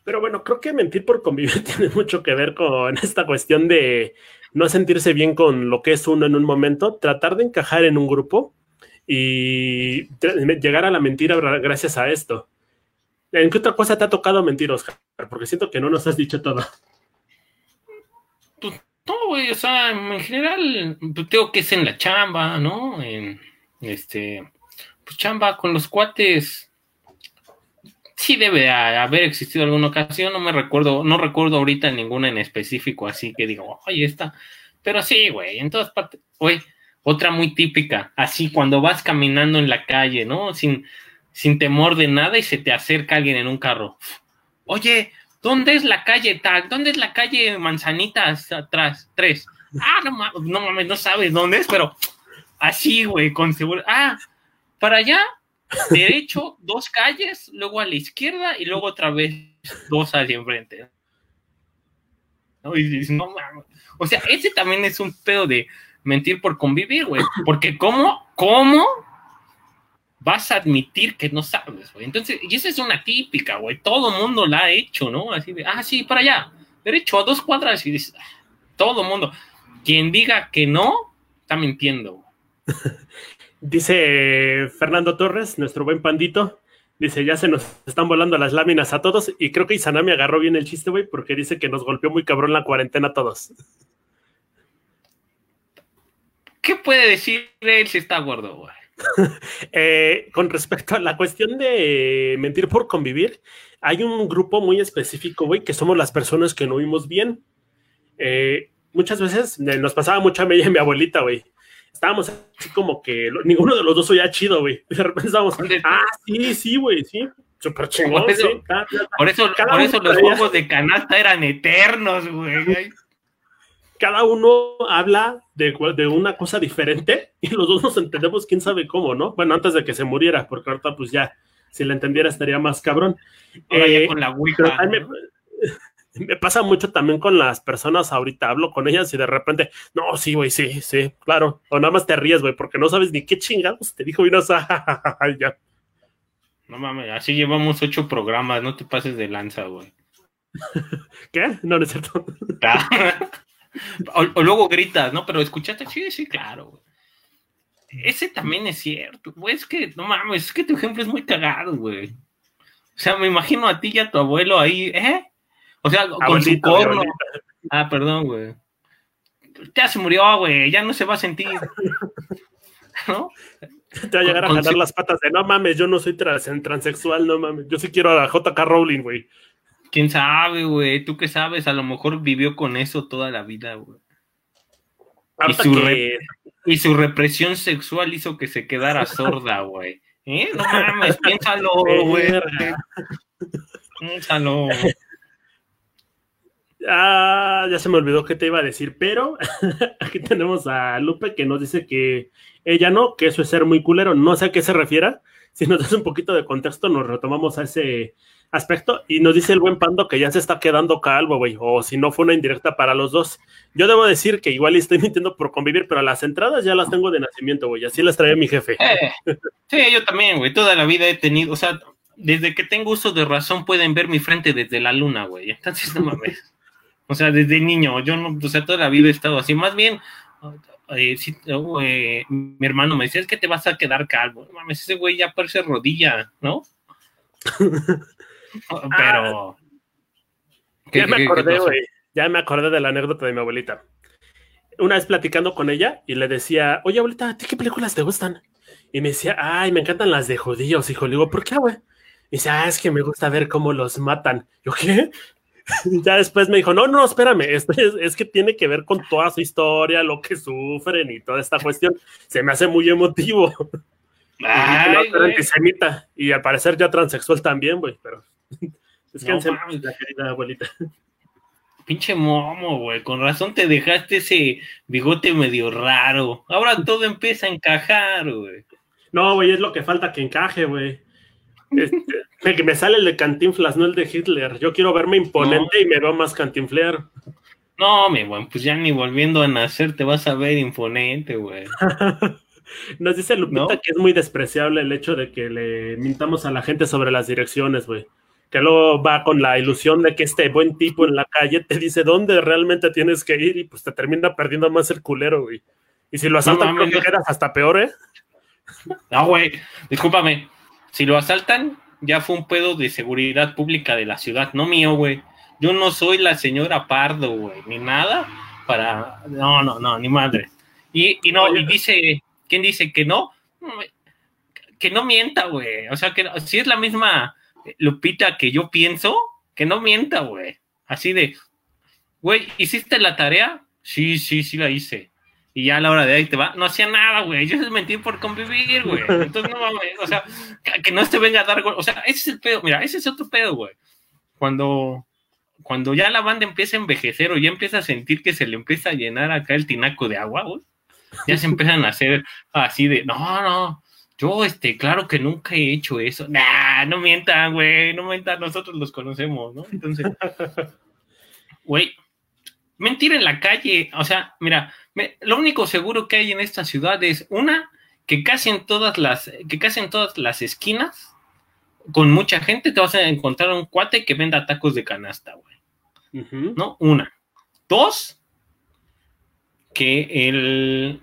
Pero bueno, creo que mentir por convivir tiene mucho que ver con esta cuestión de no sentirse bien con lo que es uno en un momento, tratar de encajar en un grupo y llegar a la mentira gracias a esto. ¿En qué otra cosa te ha tocado mentir, Oscar? Porque siento que no nos has dicho todo. No, güey, o sea, en general, pues, tengo que es en la chamba, ¿no? En este, pues chamba con los cuates. Sí debe haber existido alguna ocasión, no me recuerdo, no recuerdo ahorita ninguna en específico, así que digo, oye, esta. Pero sí, güey, en todas partes. Güey, otra muy típica, así cuando vas caminando en la calle, ¿no? Sin, sin temor de nada y se te acerca alguien en un carro. Oye, ¿dónde es la calle Tag? ¿Dónde es la calle Manzanitas atrás? Tres. Ah, no mames, no mames, no sabes dónde es, pero así, güey, con seguridad. Ah, para allá, derecho, dos calles, luego a la izquierda y luego otra vez dos hacia enfrente. ¿No? Y dices, no mames. O sea, ese también es un pedo de mentir por convivir, güey. Porque ¿cómo? ¿Cómo? Vas a admitir que no sabes, güey. Entonces, y esa es una típica, güey. Todo mundo la ha hecho, ¿no? Así de, ah, sí, para allá, derecho a dos cuadras y dices, ah, todo mundo. Quien diga que no, está mintiendo. Dice Fernando Torres, nuestro buen pandito. Dice, ya se nos están volando las láminas a todos. Y creo que Isanami agarró bien el chiste, güey, porque dice que nos golpeó muy cabrón la cuarentena a todos. ¿Qué puede decir él si está gordo, güey? Eh, con respecto a la cuestión de mentir por convivir, hay un grupo muy específico, güey, que somos las personas que no vimos bien. Eh, muchas veces nos pasaba mucho a mí y a mi abuelita, güey. Estábamos así como que ninguno de los dos oía chido, güey. De repente estábamos, ah, sí, sí, güey, sí. Súper chingón. Por eso, por eso, por eso los juegos de canasta eran eternos, güey cada uno habla de, de, una cosa diferente y los dos nos entendemos quién sabe cómo, ¿no? Bueno, antes de que se muriera, porque ahorita pues ya, si la entendiera estaría más cabrón. Eh, con la me, pasa mucho también con las personas, ahorita hablo con ellas y de repente, no, sí, güey, sí, sí, claro. O nada más te ríes, güey, porque no sabes ni qué chingados te dijo y no sabes, ya. No mames, así llevamos ocho programas, no te pases de lanza, güey. ¿Qué? No, no es cierto. O, luego gritas, ¿no? Pero escuchaste, sí, sí, claro, Ese también es cierto, güey. Es que, no mames, es que tu ejemplo es muy cagado, güey. O sea, me imagino a ti y a tu abuelo ahí, ¿eh? O sea, con su corno. Ah, perdón, güey. Ya se murió, güey, ya no se va a sentir. ¿No? Te va a llegar a jalar las patas de no mames, yo no soy transexual, no mames. Yo sí quiero a JK Rowling, güey. ¿Quién sabe, güey? ¿Tú qué sabes? A lo mejor vivió con eso toda la vida, güey. Y su, represión sexual hizo que se quedara sorda, güey. ¿Eh? No mames, piénsalo, güey. piénsalo. Ah, ya se me olvidó qué te iba a decir, pero aquí tenemos a Lupe que nos dice que ella no, que eso es ser muy culero. No sé a qué se refiera. Si nos das un poquito de contexto, nos retomamos a ese aspecto. Y nos dice el buen Pando que ya se está quedando calvo, güey. O si no fue una indirecta para los dos. Yo debo decir que igual estoy mintiendo por convivir, pero las entradas ya las tengo de nacimiento, güey. Así las trae mi jefe. Eh, sí, yo también, güey. Toda la vida he tenido, o sea, desde que tengo uso de razón pueden ver mi frente desde la luna, güey. Entonces, no mames. O sea, desde niño, yo no, o sea, toda la vida he estado así. Más bien, eh, eh, mi hermano me decía, es que te vas a quedar calvo. Mames, ese güey ya parece rodilla, ¿no? Pero. Ah, ya me acordé, güey. Ya me acordé de la anécdota de mi abuelita. Una vez platicando con ella y le decía, oye, abuelita, ¿a ti qué películas te gustan? Y me decía, ay, me encantan las de judíos, hijo. Le digo, ¿por qué, güey? Y dice, ah, es que me gusta ver cómo los matan. Yo, ¿qué? ya después me dijo, no, no, espérame, es, es, que tiene que ver con toda su historia, lo que sufren y toda esta cuestión. Se me hace muy emotivo. Ay, y al parecer ya transexual también, güey, pero no, la querida abuelita. Pinche momo, güey, con razón te dejaste ese bigote medio raro. Ahora todo empieza a encajar, güey. No, güey, es lo que falta que encaje, güey. Este, que me sale el de Cantinflas, no el de Hitler. Yo quiero verme imponente y me veo más cantinflear. No, mi buen, pues ya ni volviendo a nacer te vas a ver imponente, güey. Nos dice Lupita que es muy despreciable el hecho de que le mintamos a la gente sobre las direcciones, güey. Que luego va con la ilusión de que este buen tipo en la calle te dice dónde realmente tienes que ir y pues te termina perdiendo más el culero, güey. Y si lo asaltan, no, creo que hasta peor, ¿eh? No, güey, discúlpame. Si lo asaltan, ya fue un pedo de seguridad pública de la ciudad, no mío, güey. Yo no soy la señora Pardo, güey, ni nada para. No, no, no, ni madre. Y, y no, y dice, ¿quién dice que no? Que no mienta, güey. O sea, que si es la misma Lupita que yo pienso, que no mienta, güey. Así de, güey, ¿hiciste la tarea? Sí, sí, sí la hice y ya a la hora de ahí te va, no hacía nada, güey. Yo es mentir por convivir, güey. Entonces, no mames, o sea, que no te venga a dar, o sea, ese es el pedo, mira, ese es otro pedo, güey. Cuando, cuando ya la banda empieza a envejecer o ya empieza a sentir que se le empieza a llenar acá el tinaco de agua, güey, ya se empiezan a hacer así de, no, no, yo, este, claro que nunca he hecho eso. Nah, no mientan, güey, no mientan, nosotros los conocemos, ¿no? Entonces, güey, mentir en la calle, o sea, mira, lo único seguro que hay en esta ciudad es una que casi en todas las que casi en todas las esquinas con mucha gente te vas a encontrar un cuate que venda tacos de canasta, güey. ¿No? Una. Dos, que el,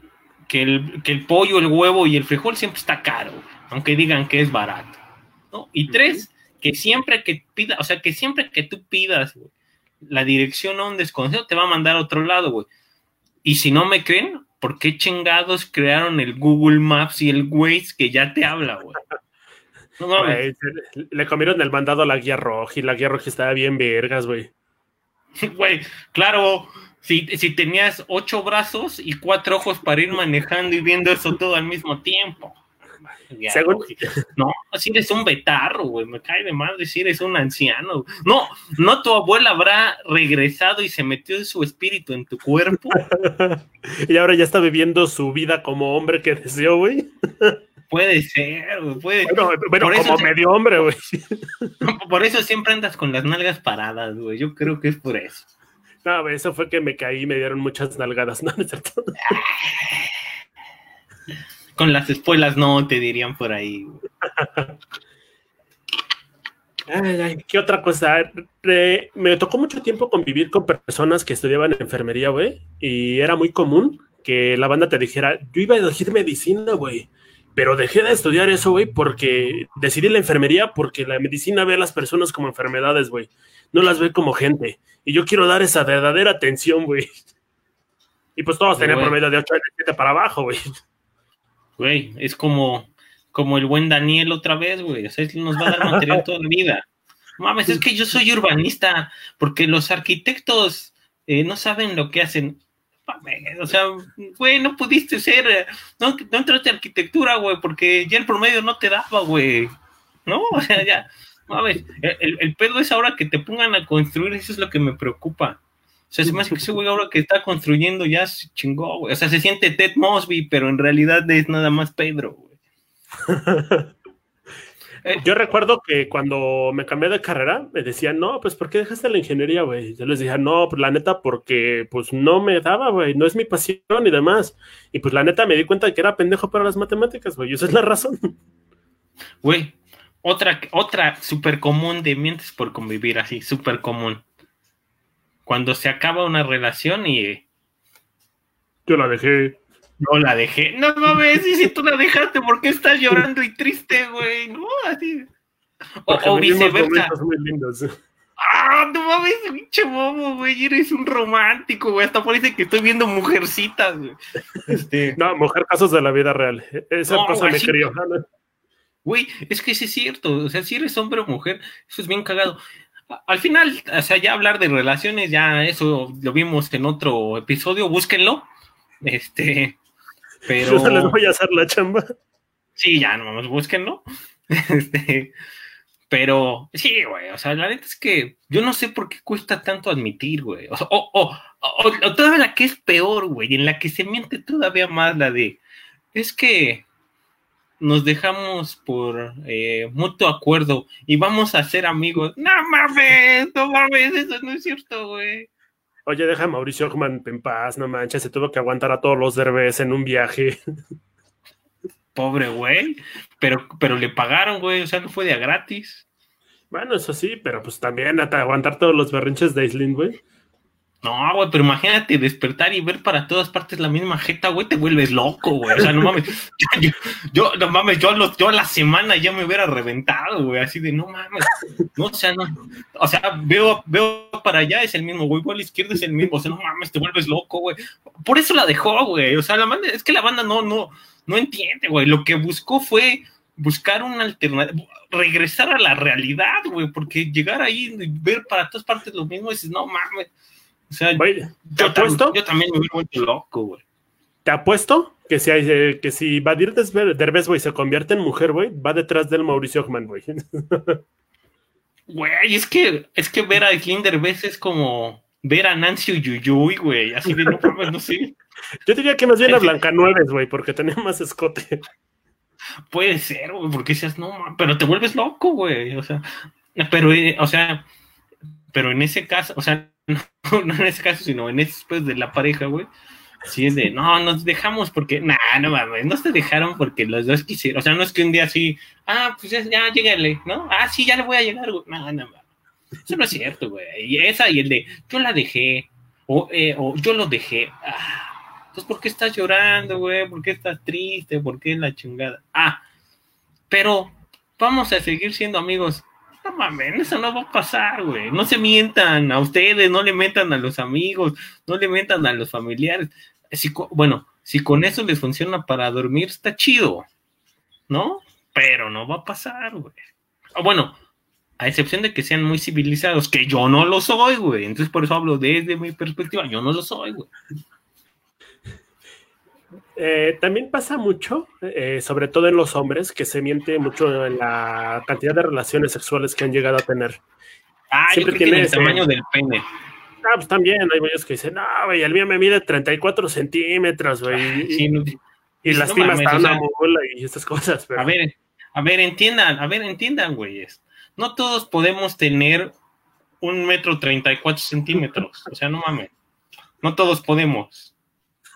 que el, que el pollo, el huevo y el frijol siempre está caro, aunque digan que es barato. ¿no? Y tres, que siempre que pida, o sea, que siempre que tú pidas, güey, la dirección a un desconocido te va a mandar a otro lado, güey. Y si no me creen, ¿por qué chingados crearon el Google Maps y el Waze que ya te habla, güey? No le comieron el mandado a la guía roja y la guía roja estaba bien vergas, güey. Güey, claro, si, si tenías ocho brazos y cuatro ojos para ir manejando y viendo eso todo al mismo tiempo. No, así eres un betarro, güey. Me cae de madre decir eres un anciano. No, no, tu abuela habrá regresado y se metió su espíritu en tu cuerpo. y ahora ya está viviendo su vida como hombre que deseó, güey. Puede ser, güey. Puede. Pero, como medio hombre, güey. Por eso siempre andas con las nalgas paradas, güey. Yo creo que es por eso. No, eso fue que me caí y me dieron muchas nalgadas, ¿no? ¿No es cierto? con las espuelas no, te dirían por ahí. Ay, ¿Qué otra cosa? me tocó mucho tiempo convivir con personas que estudiaban en enfermería, güey, y era muy común que la banda te dijera, yo iba a elegir medicina, güey, pero dejé de estudiar eso, güey, porque decidí la enfermería porque la medicina ve a las personas como enfermedades, güey, no las ve como gente, y yo quiero dar esa verdadera atención, güey. Y pues todos tenían promedio de 8 a 7 para abajo, güey. Güey, es como, como el buen Daniel otra vez, güey. O sea, nos va a dar material toda la vida. Mames, es que yo soy urbanista, porque los arquitectos eh, no saben lo que hacen. O sea, güey, no pudiste ser, no, no entraste a arquitectura, güey, porque ya el promedio no te daba, güey. ¿No? O sea, ya, mames, el, el pedo es ahora que te pongan a construir, eso es lo que me preocupa. O sea, se me que ese güey ahora que está construyendo ya se chingó, güey. O sea, se siente Ted Mosby, pero en realidad es nada más Pedro, güey. Yo recuerdo que cuando me cambié de carrera, me decían, no, pues ¿por qué dejaste la ingeniería, güey? Yo les dije, no, pues la neta, porque pues no me daba, güey, no es mi pasión y demás. Y pues la neta me di cuenta de que era pendejo para las matemáticas, güey, esa es la razón. Güey, otra, otra súper común de mientes por convivir así, súper común cuando se acaba una relación y... Yo la dejé. Yo la dejé. No mames, y si tú la dejaste, ¿por qué estás llorando y triste, güey? No, así. O, viceversa. Muy lindos. Ah, no mames, pinche bobo, güey. Eres un romántico, güey. Hasta parece que estoy viendo mujercitas, güey. Este... No, mujer casos de la vida real. Esa cosa me crió. Güey, es que sí es cierto. O sea, si eres hombre o mujer, eso es bien cagado al final, o sea, ya hablar de relaciones, ya eso lo vimos en otro episodio, búsquenlo. Este, pero. Yo les voy a hacer la chamba. Sí, ya, no, búsquenlo. Este, pero sí, güey, o sea, la neta es que yo no sé por qué cuesta tanto admitir, güey. O, o, o, o, todavía la que es peor, güey, en la que se miente todavía más la de, es que nos dejamos por eh, mutuo acuerdo y vamos a ser amigos. No mames, no mames, eso no es cierto, güey. Oye, deja a Mauricio Ockman en paz, no manches, se tuvo que aguantar a todos los derbés en un viaje. Pobre güey, pero, pero le pagaron, güey, o sea, no fue de a gratis. Bueno, eso sí, pero pues también hasta aguantar todos los berrinches de Aislinn, güey. No, güey, pero imagínate despertar y ver para todas partes la misma jeta, güey, te vuelves loco, güey. O sea, no mames. Yo, yo, no mames, yo, los, yo la semana ya me hubiera reventado, güey, así de no mames. No, o sea, no. O sea, veo, veo para allá, es el mismo, güey, a la izquierda es el mismo. O sea, no mames, te vuelves loco, güey. Por eso la dejó, güey. O sea, la banda, es que la banda no, no, no entiende, güey. Lo que buscó fue buscar una alternativa, regresar a la realidad, güey, porque llegar ahí y ver para todas partes lo mismo, dices, no mames. O sea, ¿te yo, apuesto? yo también me vuelto loco, güey. Te apuesto que si, hay, eh, que si Badir Derbez, güey, se convierte en mujer, güey, va detrás del Mauricio Ockman, güey. Güey, es que, es que ver a Aislinn Derbez es como ver a Nancy Uyuyuy, güey, así de no no sé. Yo diría que más bien a Blanca Nueves, güey, porque tenía más escote. Puede ser, güey, porque dices, no, pero te vuelves loco, güey, o sea, pero, eh, o sea, pero en ese caso, o sea, no, en ese caso, sino en ese después de la pareja, güey. Sí es de, no, nos dejamos porque, nah, no mames, no se dejaron porque los dos quisieron, o sea, no es que un día así, ah, pues ya, ya ¿no? Ah, sí, ya le voy a llegar, güey. No, no, Eso no es cierto, güey. Y esa y el de, yo la dejé, o, eh, o yo lo dejé. Ah, entonces, ¿por qué estás llorando, güey? ¿Por qué estás triste? ¿Por qué la chingada? Ah, pero vamos a seguir siendo amigos. No mames, eso no va a pasar, güey. No se mientan a ustedes, no le mientan a los amigos, no le mientan a los familiares. Si, bueno, si con eso les funciona para dormir, está chido, ¿no? Pero no va a pasar, güey. Ah, bueno, a excepción de que sean muy civilizados, que yo no lo soy, güey. Entonces por eso hablo desde mi perspectiva, yo no lo soy, güey. Eh, también pasa mucho, eh, sobre todo en los hombres, que se miente mucho en la cantidad de relaciones sexuales que han llegado a tener. Ah, Siempre tiene el tamaño del pene. Ah, pues también hay muchos que dicen, no, güey, el mío me mide 34 centímetros, güey. y, y lastima hasta una mola y estas cosas. A ver, a ver, entiendan, a ver, entiendan, güeyes. No todos podemos tener un metro 34 centímetros. o sea, no mames. No todos podemos.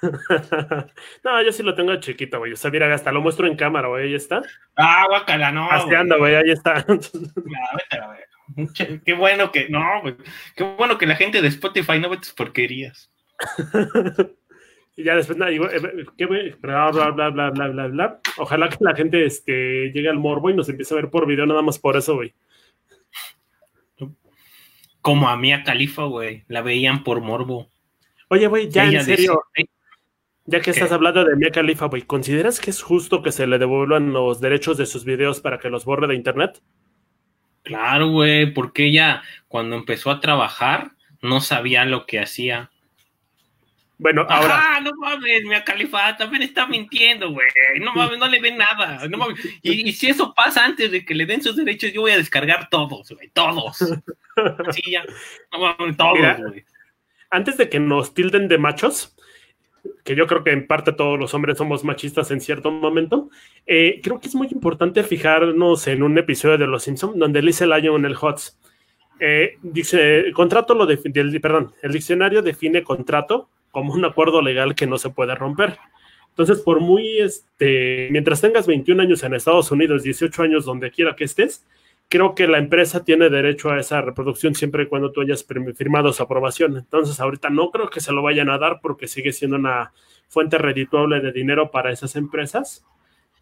no, yo sí lo tengo chiquito, güey. O sea, mira, hasta lo muestro en cámara, güey. Ahí está. Ah, guacala, no. anda, güey, ahí está. Qué bueno que, no, güey. Qué bueno que la gente de Spotify no ve tus porquerías. y ya después, nada, digo, eh, ¿qué, bla, bla, bla, bla, bla, bla, bla. Ojalá que la gente este, llegue al morbo y nos empiece a ver por video nada más por eso, güey. Como a Mía Califa, güey. La veían por morbo. Oye, güey, ya en serio. Ya que estás hablando de Mia Khalifa, güey, ¿consideras que es justo que se le devuelvan los derechos de sus videos para que los borre de internet? Claro, güey, porque ella cuando empezó a trabajar no sabía lo que hacía. Bueno, ahora. Ah, no mames, Mia Khalifa también está mintiendo, güey. No mames, no le ven nada. No mames. Y, si eso pasa antes de que le den sus derechos, yo voy a descargar todos, güey, todos. Sí, ya. No mames, todos, güey. Antes de que nos tilden de machos, que yo creo que en parte todos los hombres somos machistas en cierto momento, eh, creo que es muy importante fijarnos en un episodio de Los Simpsons donde Lisa Lyon el HOTS eh, dice, contrato lo perdón, el diccionario define contrato como un acuerdo legal que no se puede romper. Entonces, por muy, este, mientras tengas 21 años en Estados Unidos, 18 años donde quiera que estés, creo que la empresa tiene derecho a esa reproducción siempre y cuando tú hayas firmado su aprobación. Entonces, ahorita no creo que se lo vayan a dar porque sigue siendo una fuente redituable de dinero para esas empresas.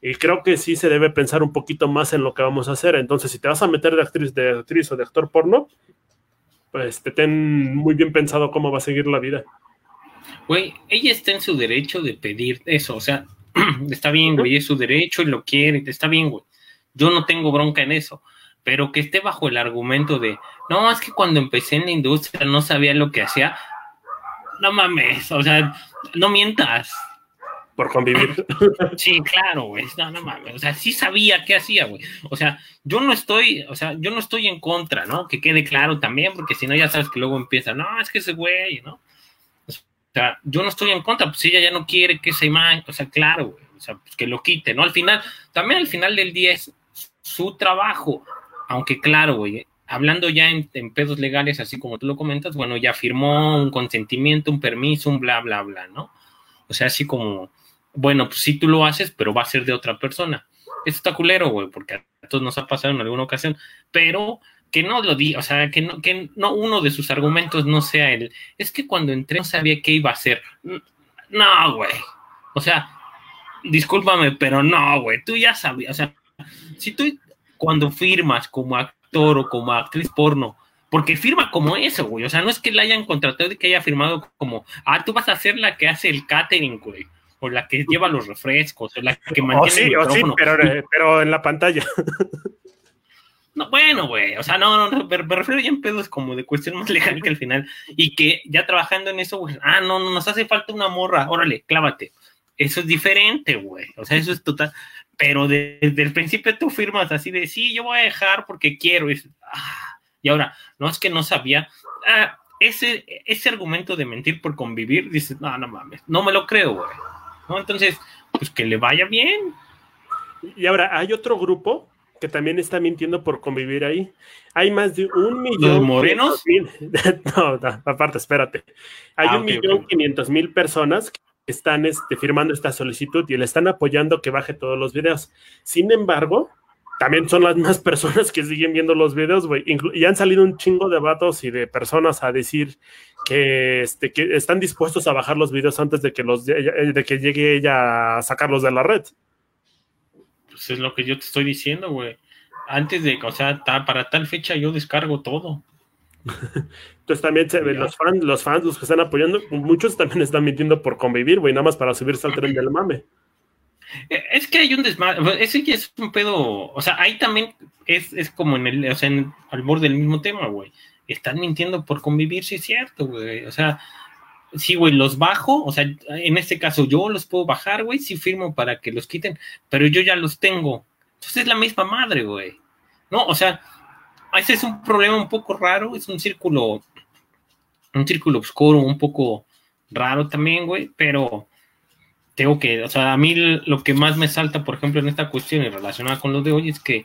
Y creo que sí se debe pensar un poquito más en lo que vamos a hacer. Entonces, si te vas a meter de actriz, de actriz o de actor porno, pues te ten muy bien pensado cómo va a seguir la vida. Güey, ella está en su derecho de pedir eso. O sea, está bien, güey, es su derecho y lo quiere, está bien, güey. Yo no tengo bronca en eso pero que esté bajo el argumento de, no, es que cuando empecé en la industria no sabía lo que hacía. No mames, o sea, no mientas. Por convivir. Sí, claro, güey. No, no mames. O sea, sí sabía qué hacía, güey. O sea, yo no estoy, o sea, yo no estoy en contra, ¿no? Que quede claro también, porque si no ya sabes que luego empieza, no, es que ese güey, ¿no? sea, yo no estoy en contra, pues ella ya no quiere que esa imagen, o sea, claro, güey, o sea, pues que lo quite, ¿no? Al final, también al final del día es su trabajo, aunque claro, güey, hablando ya en, pedos legales, así como tú lo comentas, bueno, ya firmó un consentimiento, un permiso, un bla, bla, bla, ¿no? O sea, así como, bueno, pues sí tú lo haces, pero va a ser de otra persona. Esto está culero, güey, porque a todos nos ha pasado en alguna ocasión, pero que no lo di, o sea, que no, que no uno de sus argumentos no sea el, es que cuando entré no sabía qué iba a hacer. No, güey. O sea, discúlpame, pero no, güey, tú ya sabías, o sea, si tú cuando firmas como actor o como actriz porno, porque firma como eso, güey, o sea, no es que la hayan contratado y que haya firmado como, ah, tú vas a ser la que hace el catering, güey, o la que lleva los refrescos, o la que mantiene el sí, pero, eh, pero en la pantalla. No, bueno, güey, o sea, no, no, me, refiero ya en pedos como de cuestión más legal que al final, y que ya trabajando en eso, güey, ah, no, no, nos hace falta una morra, órale, clávate. Eso es diferente, güey, o sea, eso es total, pero desde el principio tú firmas así de, sí, yo voy a dejar porque quiero, y, ah, y ahora, no es que no sabía, ah, ese, ese argumento de mentir por convivir, dices, no, no mames, no me lo creo, güey, ¿no? Entonces, pues que le vaya bien. Y ahora, hay otro grupo que también está mintiendo por convivir ahí. Hay más de un millón. ¿Los morenos? no, aparte, espérate. Hay ah, un millón quinientos mil personas están este, firmando esta solicitud y le están apoyando que baje todos los videos. Sin embargo, también son las mismas personas que siguen viendo los videos, güey. Y han salido un chingo de vatos y de personas a decir que, este, están dispuestos a bajar los videos antes de que, los, de que llegue ella a sacarlos de la red. Pues, es lo que yo te estoy diciendo, güey. Antes de, o sea, para tal fecha yo descargo todo. Entonces también se, los fans, los fans, los que están apoyando, muchos también están mintiendo por convivir, güey, nada más para subirse al tren del mame. Eh, es que hay un desmadre, ese ya es un pedo, o sea, ahí también es, es como en el, o sea, en, al borde del mismo tema, güey. Están mintiendo por convivir, sí es cierto, güey. O sea, sí, güey, los bajo, o sea, en este caso yo los puedo bajar, güey, si firmo para que los quiten, pero yo ya los tengo. Entonces es la misma madre, güey. No, o sea, ese es un problema un poco raro, es un círculo, un círculo oscuro, un poco raro también, güey, pero tengo que, o sea, a mí lo que más me salta, por ejemplo, en esta cuestión y relacionada con lo de hoy es que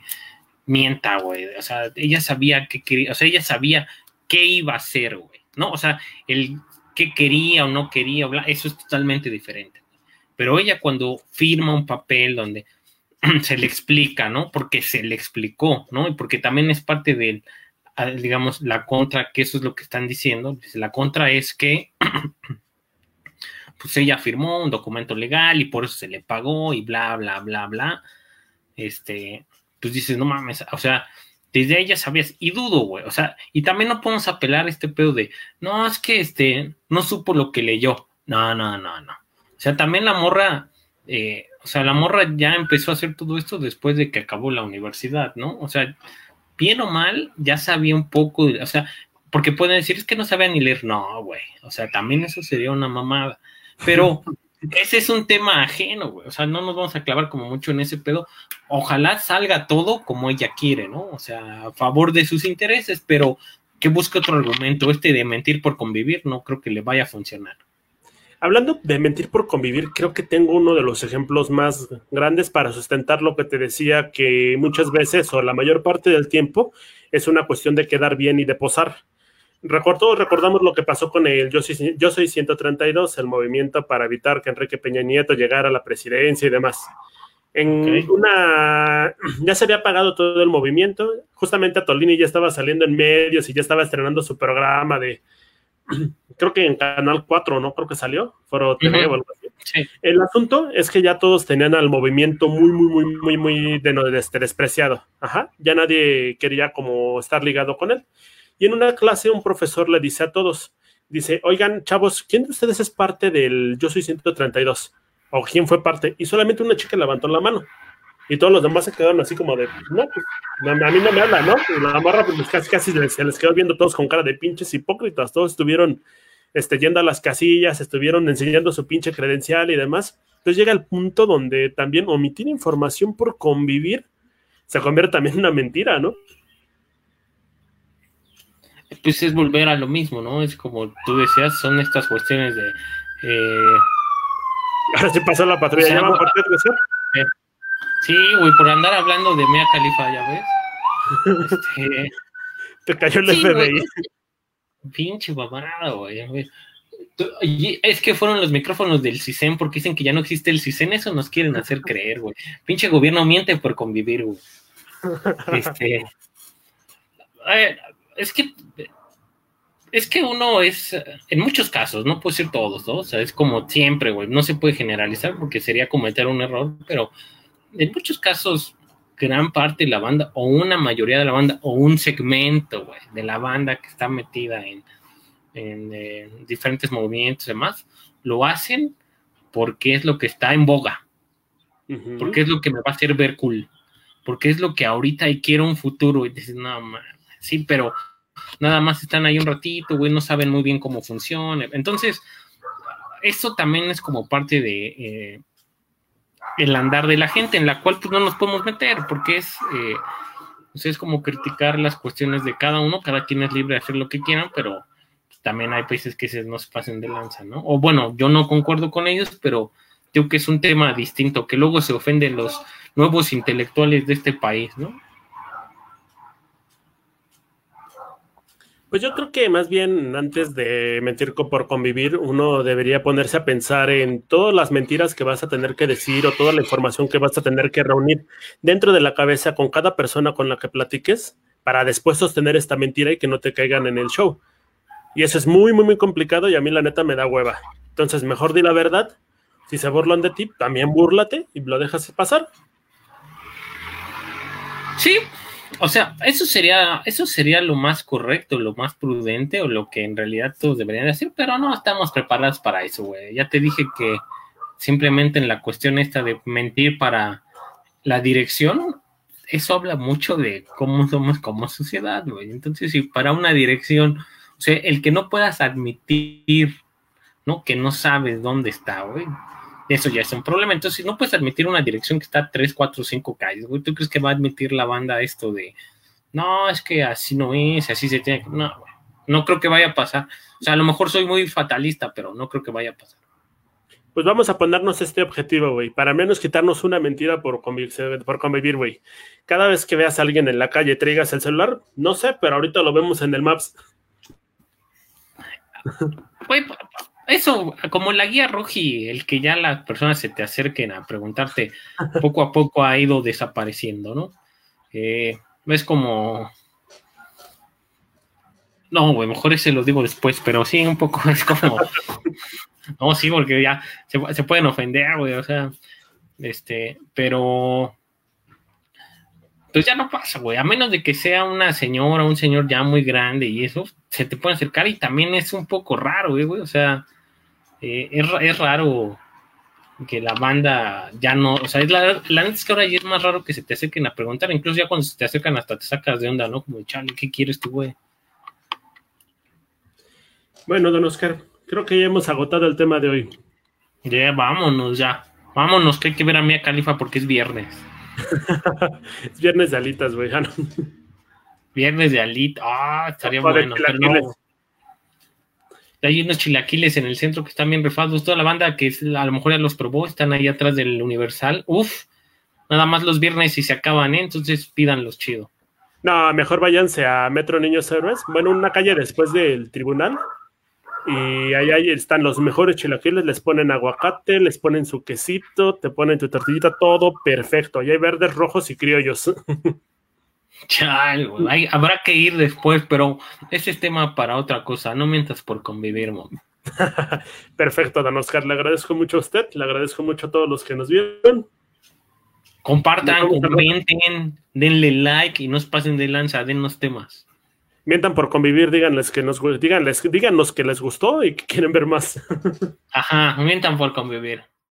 mienta, güey, o sea, ella sabía que quería, o sea, ella sabía qué iba a hacer, güey, ¿no? O sea, el qué quería o no quería, eso es totalmente diferente. Pero ella cuando firma un papel donde se le explica, ¿no? Porque se le explicó, ¿no? Y porque también es parte de, ah, digamos, la contra, que eso es lo que están diciendo. La contra es que, pues ella firmó un documento legal y por eso se le pagó y bla, bla, bla, bla. Este, pues dices, no mames, o sea, desde ya sabías, y dudo, güey, o sea, y también no podemos apelar a este pedo de, no, es que este, no supo lo que leyó, no, no, no, no, o sea, también la morra, eh, o sea, la morra ya empezó a hacer todo esto después de que acabó la universidad, ¿no? O sea, bien o mal, ya sabía un poco, o sea, porque pueden decir, es que no sabía ni leer, no, güey, o sea, también eso sería una mamada, pero ese es un tema ajeno, güey. O sea, no nos vamos a clavar como mucho en ese pedo. Ojalá salga todo como ella quiere, ¿no? O sea, a favor de sus intereses, pero que busque otro argumento. Este de mentir por convivir, no creo que le vaya a funcionar. Hablando de mentir por convivir, creo que tengo uno de los ejemplos más grandes para sustentar lo que te decía, que muchas veces o la mayor parte del tiempo es una cuestión de quedar bien y de posar. Recuerdo, recordamos lo que pasó con el Yo soy, Yo soy 132, el movimiento para evitar que Enrique Peña Nieto llegara a la presidencia y demás. En una, ya se había apagado todo el movimiento. Justamente Tolini ya estaba saliendo en medios y ya estaba estrenando su programa de, creo que en Canal 4, ¿no? Creo que salió, Foro TV o algo así. El asunto es que ya todos tenían al movimiento muy, muy, muy, muy, muy de, este, despreciado. Ajá, ya nadie quería como estar ligado con él. Y en una clase un profesor le dice a todos, dice, oigan, chavos, ¿quién de ustedes es parte del Yo Soy 132? ¿O quién fue parte? Y solamente una chica levantó la mano. Y todos los demás se quedaron así como de, no, pues, a mí no me habla, ¿no? Y la marra, pues casi, casi se les quedó viendo todos con cara de pinches hipócritas. Todos estuvieron este, yendo a las casillas, estuvieron enseñando su pinche credencial y demás. Entonces llega el punto donde también omitir información por convivir se convierte también en una mentira, ¿no? pues es volver a lo mismo, ¿no? Es como tú decías, son estas cuestiones de... Eh, Ahora se pasó la patrulla, O sea, ¿llaman no- por atrasar? Sí, güey, por andar hablando de Mea Califa, ya ves. Este, Te cayó el sí, FBI. pinche mamada, güey. Es que fueron los micrófonos del CISEN porque dicen que ya no existe el CISEN, eso nos quieren hacer creer, güey. Pinche gobierno miente por convivir, güey. Este, eh, es que es que uno es, en muchos casos, no puede ser todos, ¿no? O sea, es como siempre, güey, no se puede generalizar porque sería cometer un error, pero en muchos casos, gran parte de la banda, o una mayoría de la banda, o un segmento, de la banda que está metida en, en eh, diferentes movimientos y demás, lo hacen porque es lo que está en boga, porque es lo que me va a hacer ver cool, porque es lo que ahorita y quiero un futuro, y dices, no, man, sí, pero nada más están ahí un ratito, güey, no saben muy bien cómo funciona. Entonces, eso también es como parte de eh, el andar de la gente, en la cual pues no nos podemos meter, porque es, eh, pues, es como criticar las cuestiones de cada uno, cada quien es libre de hacer lo que quieran, pero también hay países que se nos pasen de lanza, ¿no? O bueno, yo no concuerdo con ellos, pero creo que es un tema distinto, que luego se ofenden los nuevos intelectuales de este país, ¿no? Pues yo creo que más bien antes de mentir por convivir, uno debería ponerse a pensar en todas las mentiras que vas a tener que decir o toda la información que vas a tener que reunir dentro de la cabeza con cada persona con la que platiques para después sostener esta mentira y que no te caigan en el show. Y eso es muy, muy, muy complicado y a mí la neta me da hueva. Entonces, mejor di la verdad. Si se burlan de ti, también búrlate y lo dejas pasar. Sí, o sea, eso sería, eso sería lo más correcto, lo más prudente, o lo que en realidad todos deberían decir, pero no estamos preparados para eso, güey. Ya te dije que simplemente en la cuestión esta de mentir para la dirección, eso habla mucho de cómo somos como sociedad, güey. Entonces, si para una dirección, o sea, el que no puedas admitir, ¿no? Que no sabes dónde está, güey. Eso ya es un problema. Entonces, si no puedes admitir una dirección que está a 3, 4, 5 calles, güey, ¿tú crees que va a admitir la banda esto de, no, es que así no es, así se tiene que... No, güey, no creo que vaya a pasar. O sea, a lo mejor soy muy fatalista, pero no creo que vaya a pasar. Pues vamos a ponernos este objetivo, güey, para menos quitarnos una mentira por convivir, por convivir, güey. Cada vez que veas a alguien en la calle, traigas el celular, no sé, pero ahorita lo vemos en el Maps. Güey, eso, como la guía roji, el que ya las personas se te acerquen a preguntarte, poco a poco ha ido desapareciendo, ¿no? Eh, es como... No, güey, mejor ese lo digo después, pero sí, un poco es como... No, sí, porque ya se, pueden ofender, güey, o sea, este, pero... Pues ya no pasa, güey, a menos de que sea una señora, un señor ya muy grande y eso, se te puede acercar y también es un poco raro, güey, güey, o sea, eh, es, es raro que la banda ya no, o sea, es la, la neta es que ahora ya es más raro que se te acerquen a preguntar, incluso ya cuando se te acercan hasta te sacas de onda, ¿no? Como, chale, ¿qué quieres tú, güey? Bueno, don Oscar, creo que ya hemos agotado el tema de hoy. Ya, vámonos, ya, vámonos, que hay que ver a Mia Califa porque es viernes. Es viernes de alitas, güey. Viernes de Alit, ah, estaría bueno, no. Hay unos chilaquiles en el centro que están bien refados. Toda la banda que es- a lo mejor ya los probó, están ahí atrás del Universal. Uf, nada más los viernes y se acaban, ¿eh? Entonces pídanlos chido. No, mejor váyanse a Metro Niños Héroes. Bueno, una calle después del tribunal. Y ahí, ahí están los mejores chilaquiles. Les ponen aguacate, les ponen su quesito, te ponen tu tortillita, todo perfecto. Y hay verdes, rojos y criollos. Chal, hay- habrá que ir después, pero ese es tema para otra cosa. No mientas por convivir, mami. Perfecto, don Oscar. Le agradezco mucho a usted. Le agradezco mucho a todos los que nos vieron. Compartan, comenten, denle like y nos pasen de lanza, dennos temas. Mientan por convivir, díganles que nos díganles, díganos que les gustó y que quieren ver más. Ajá, mientan por convivir.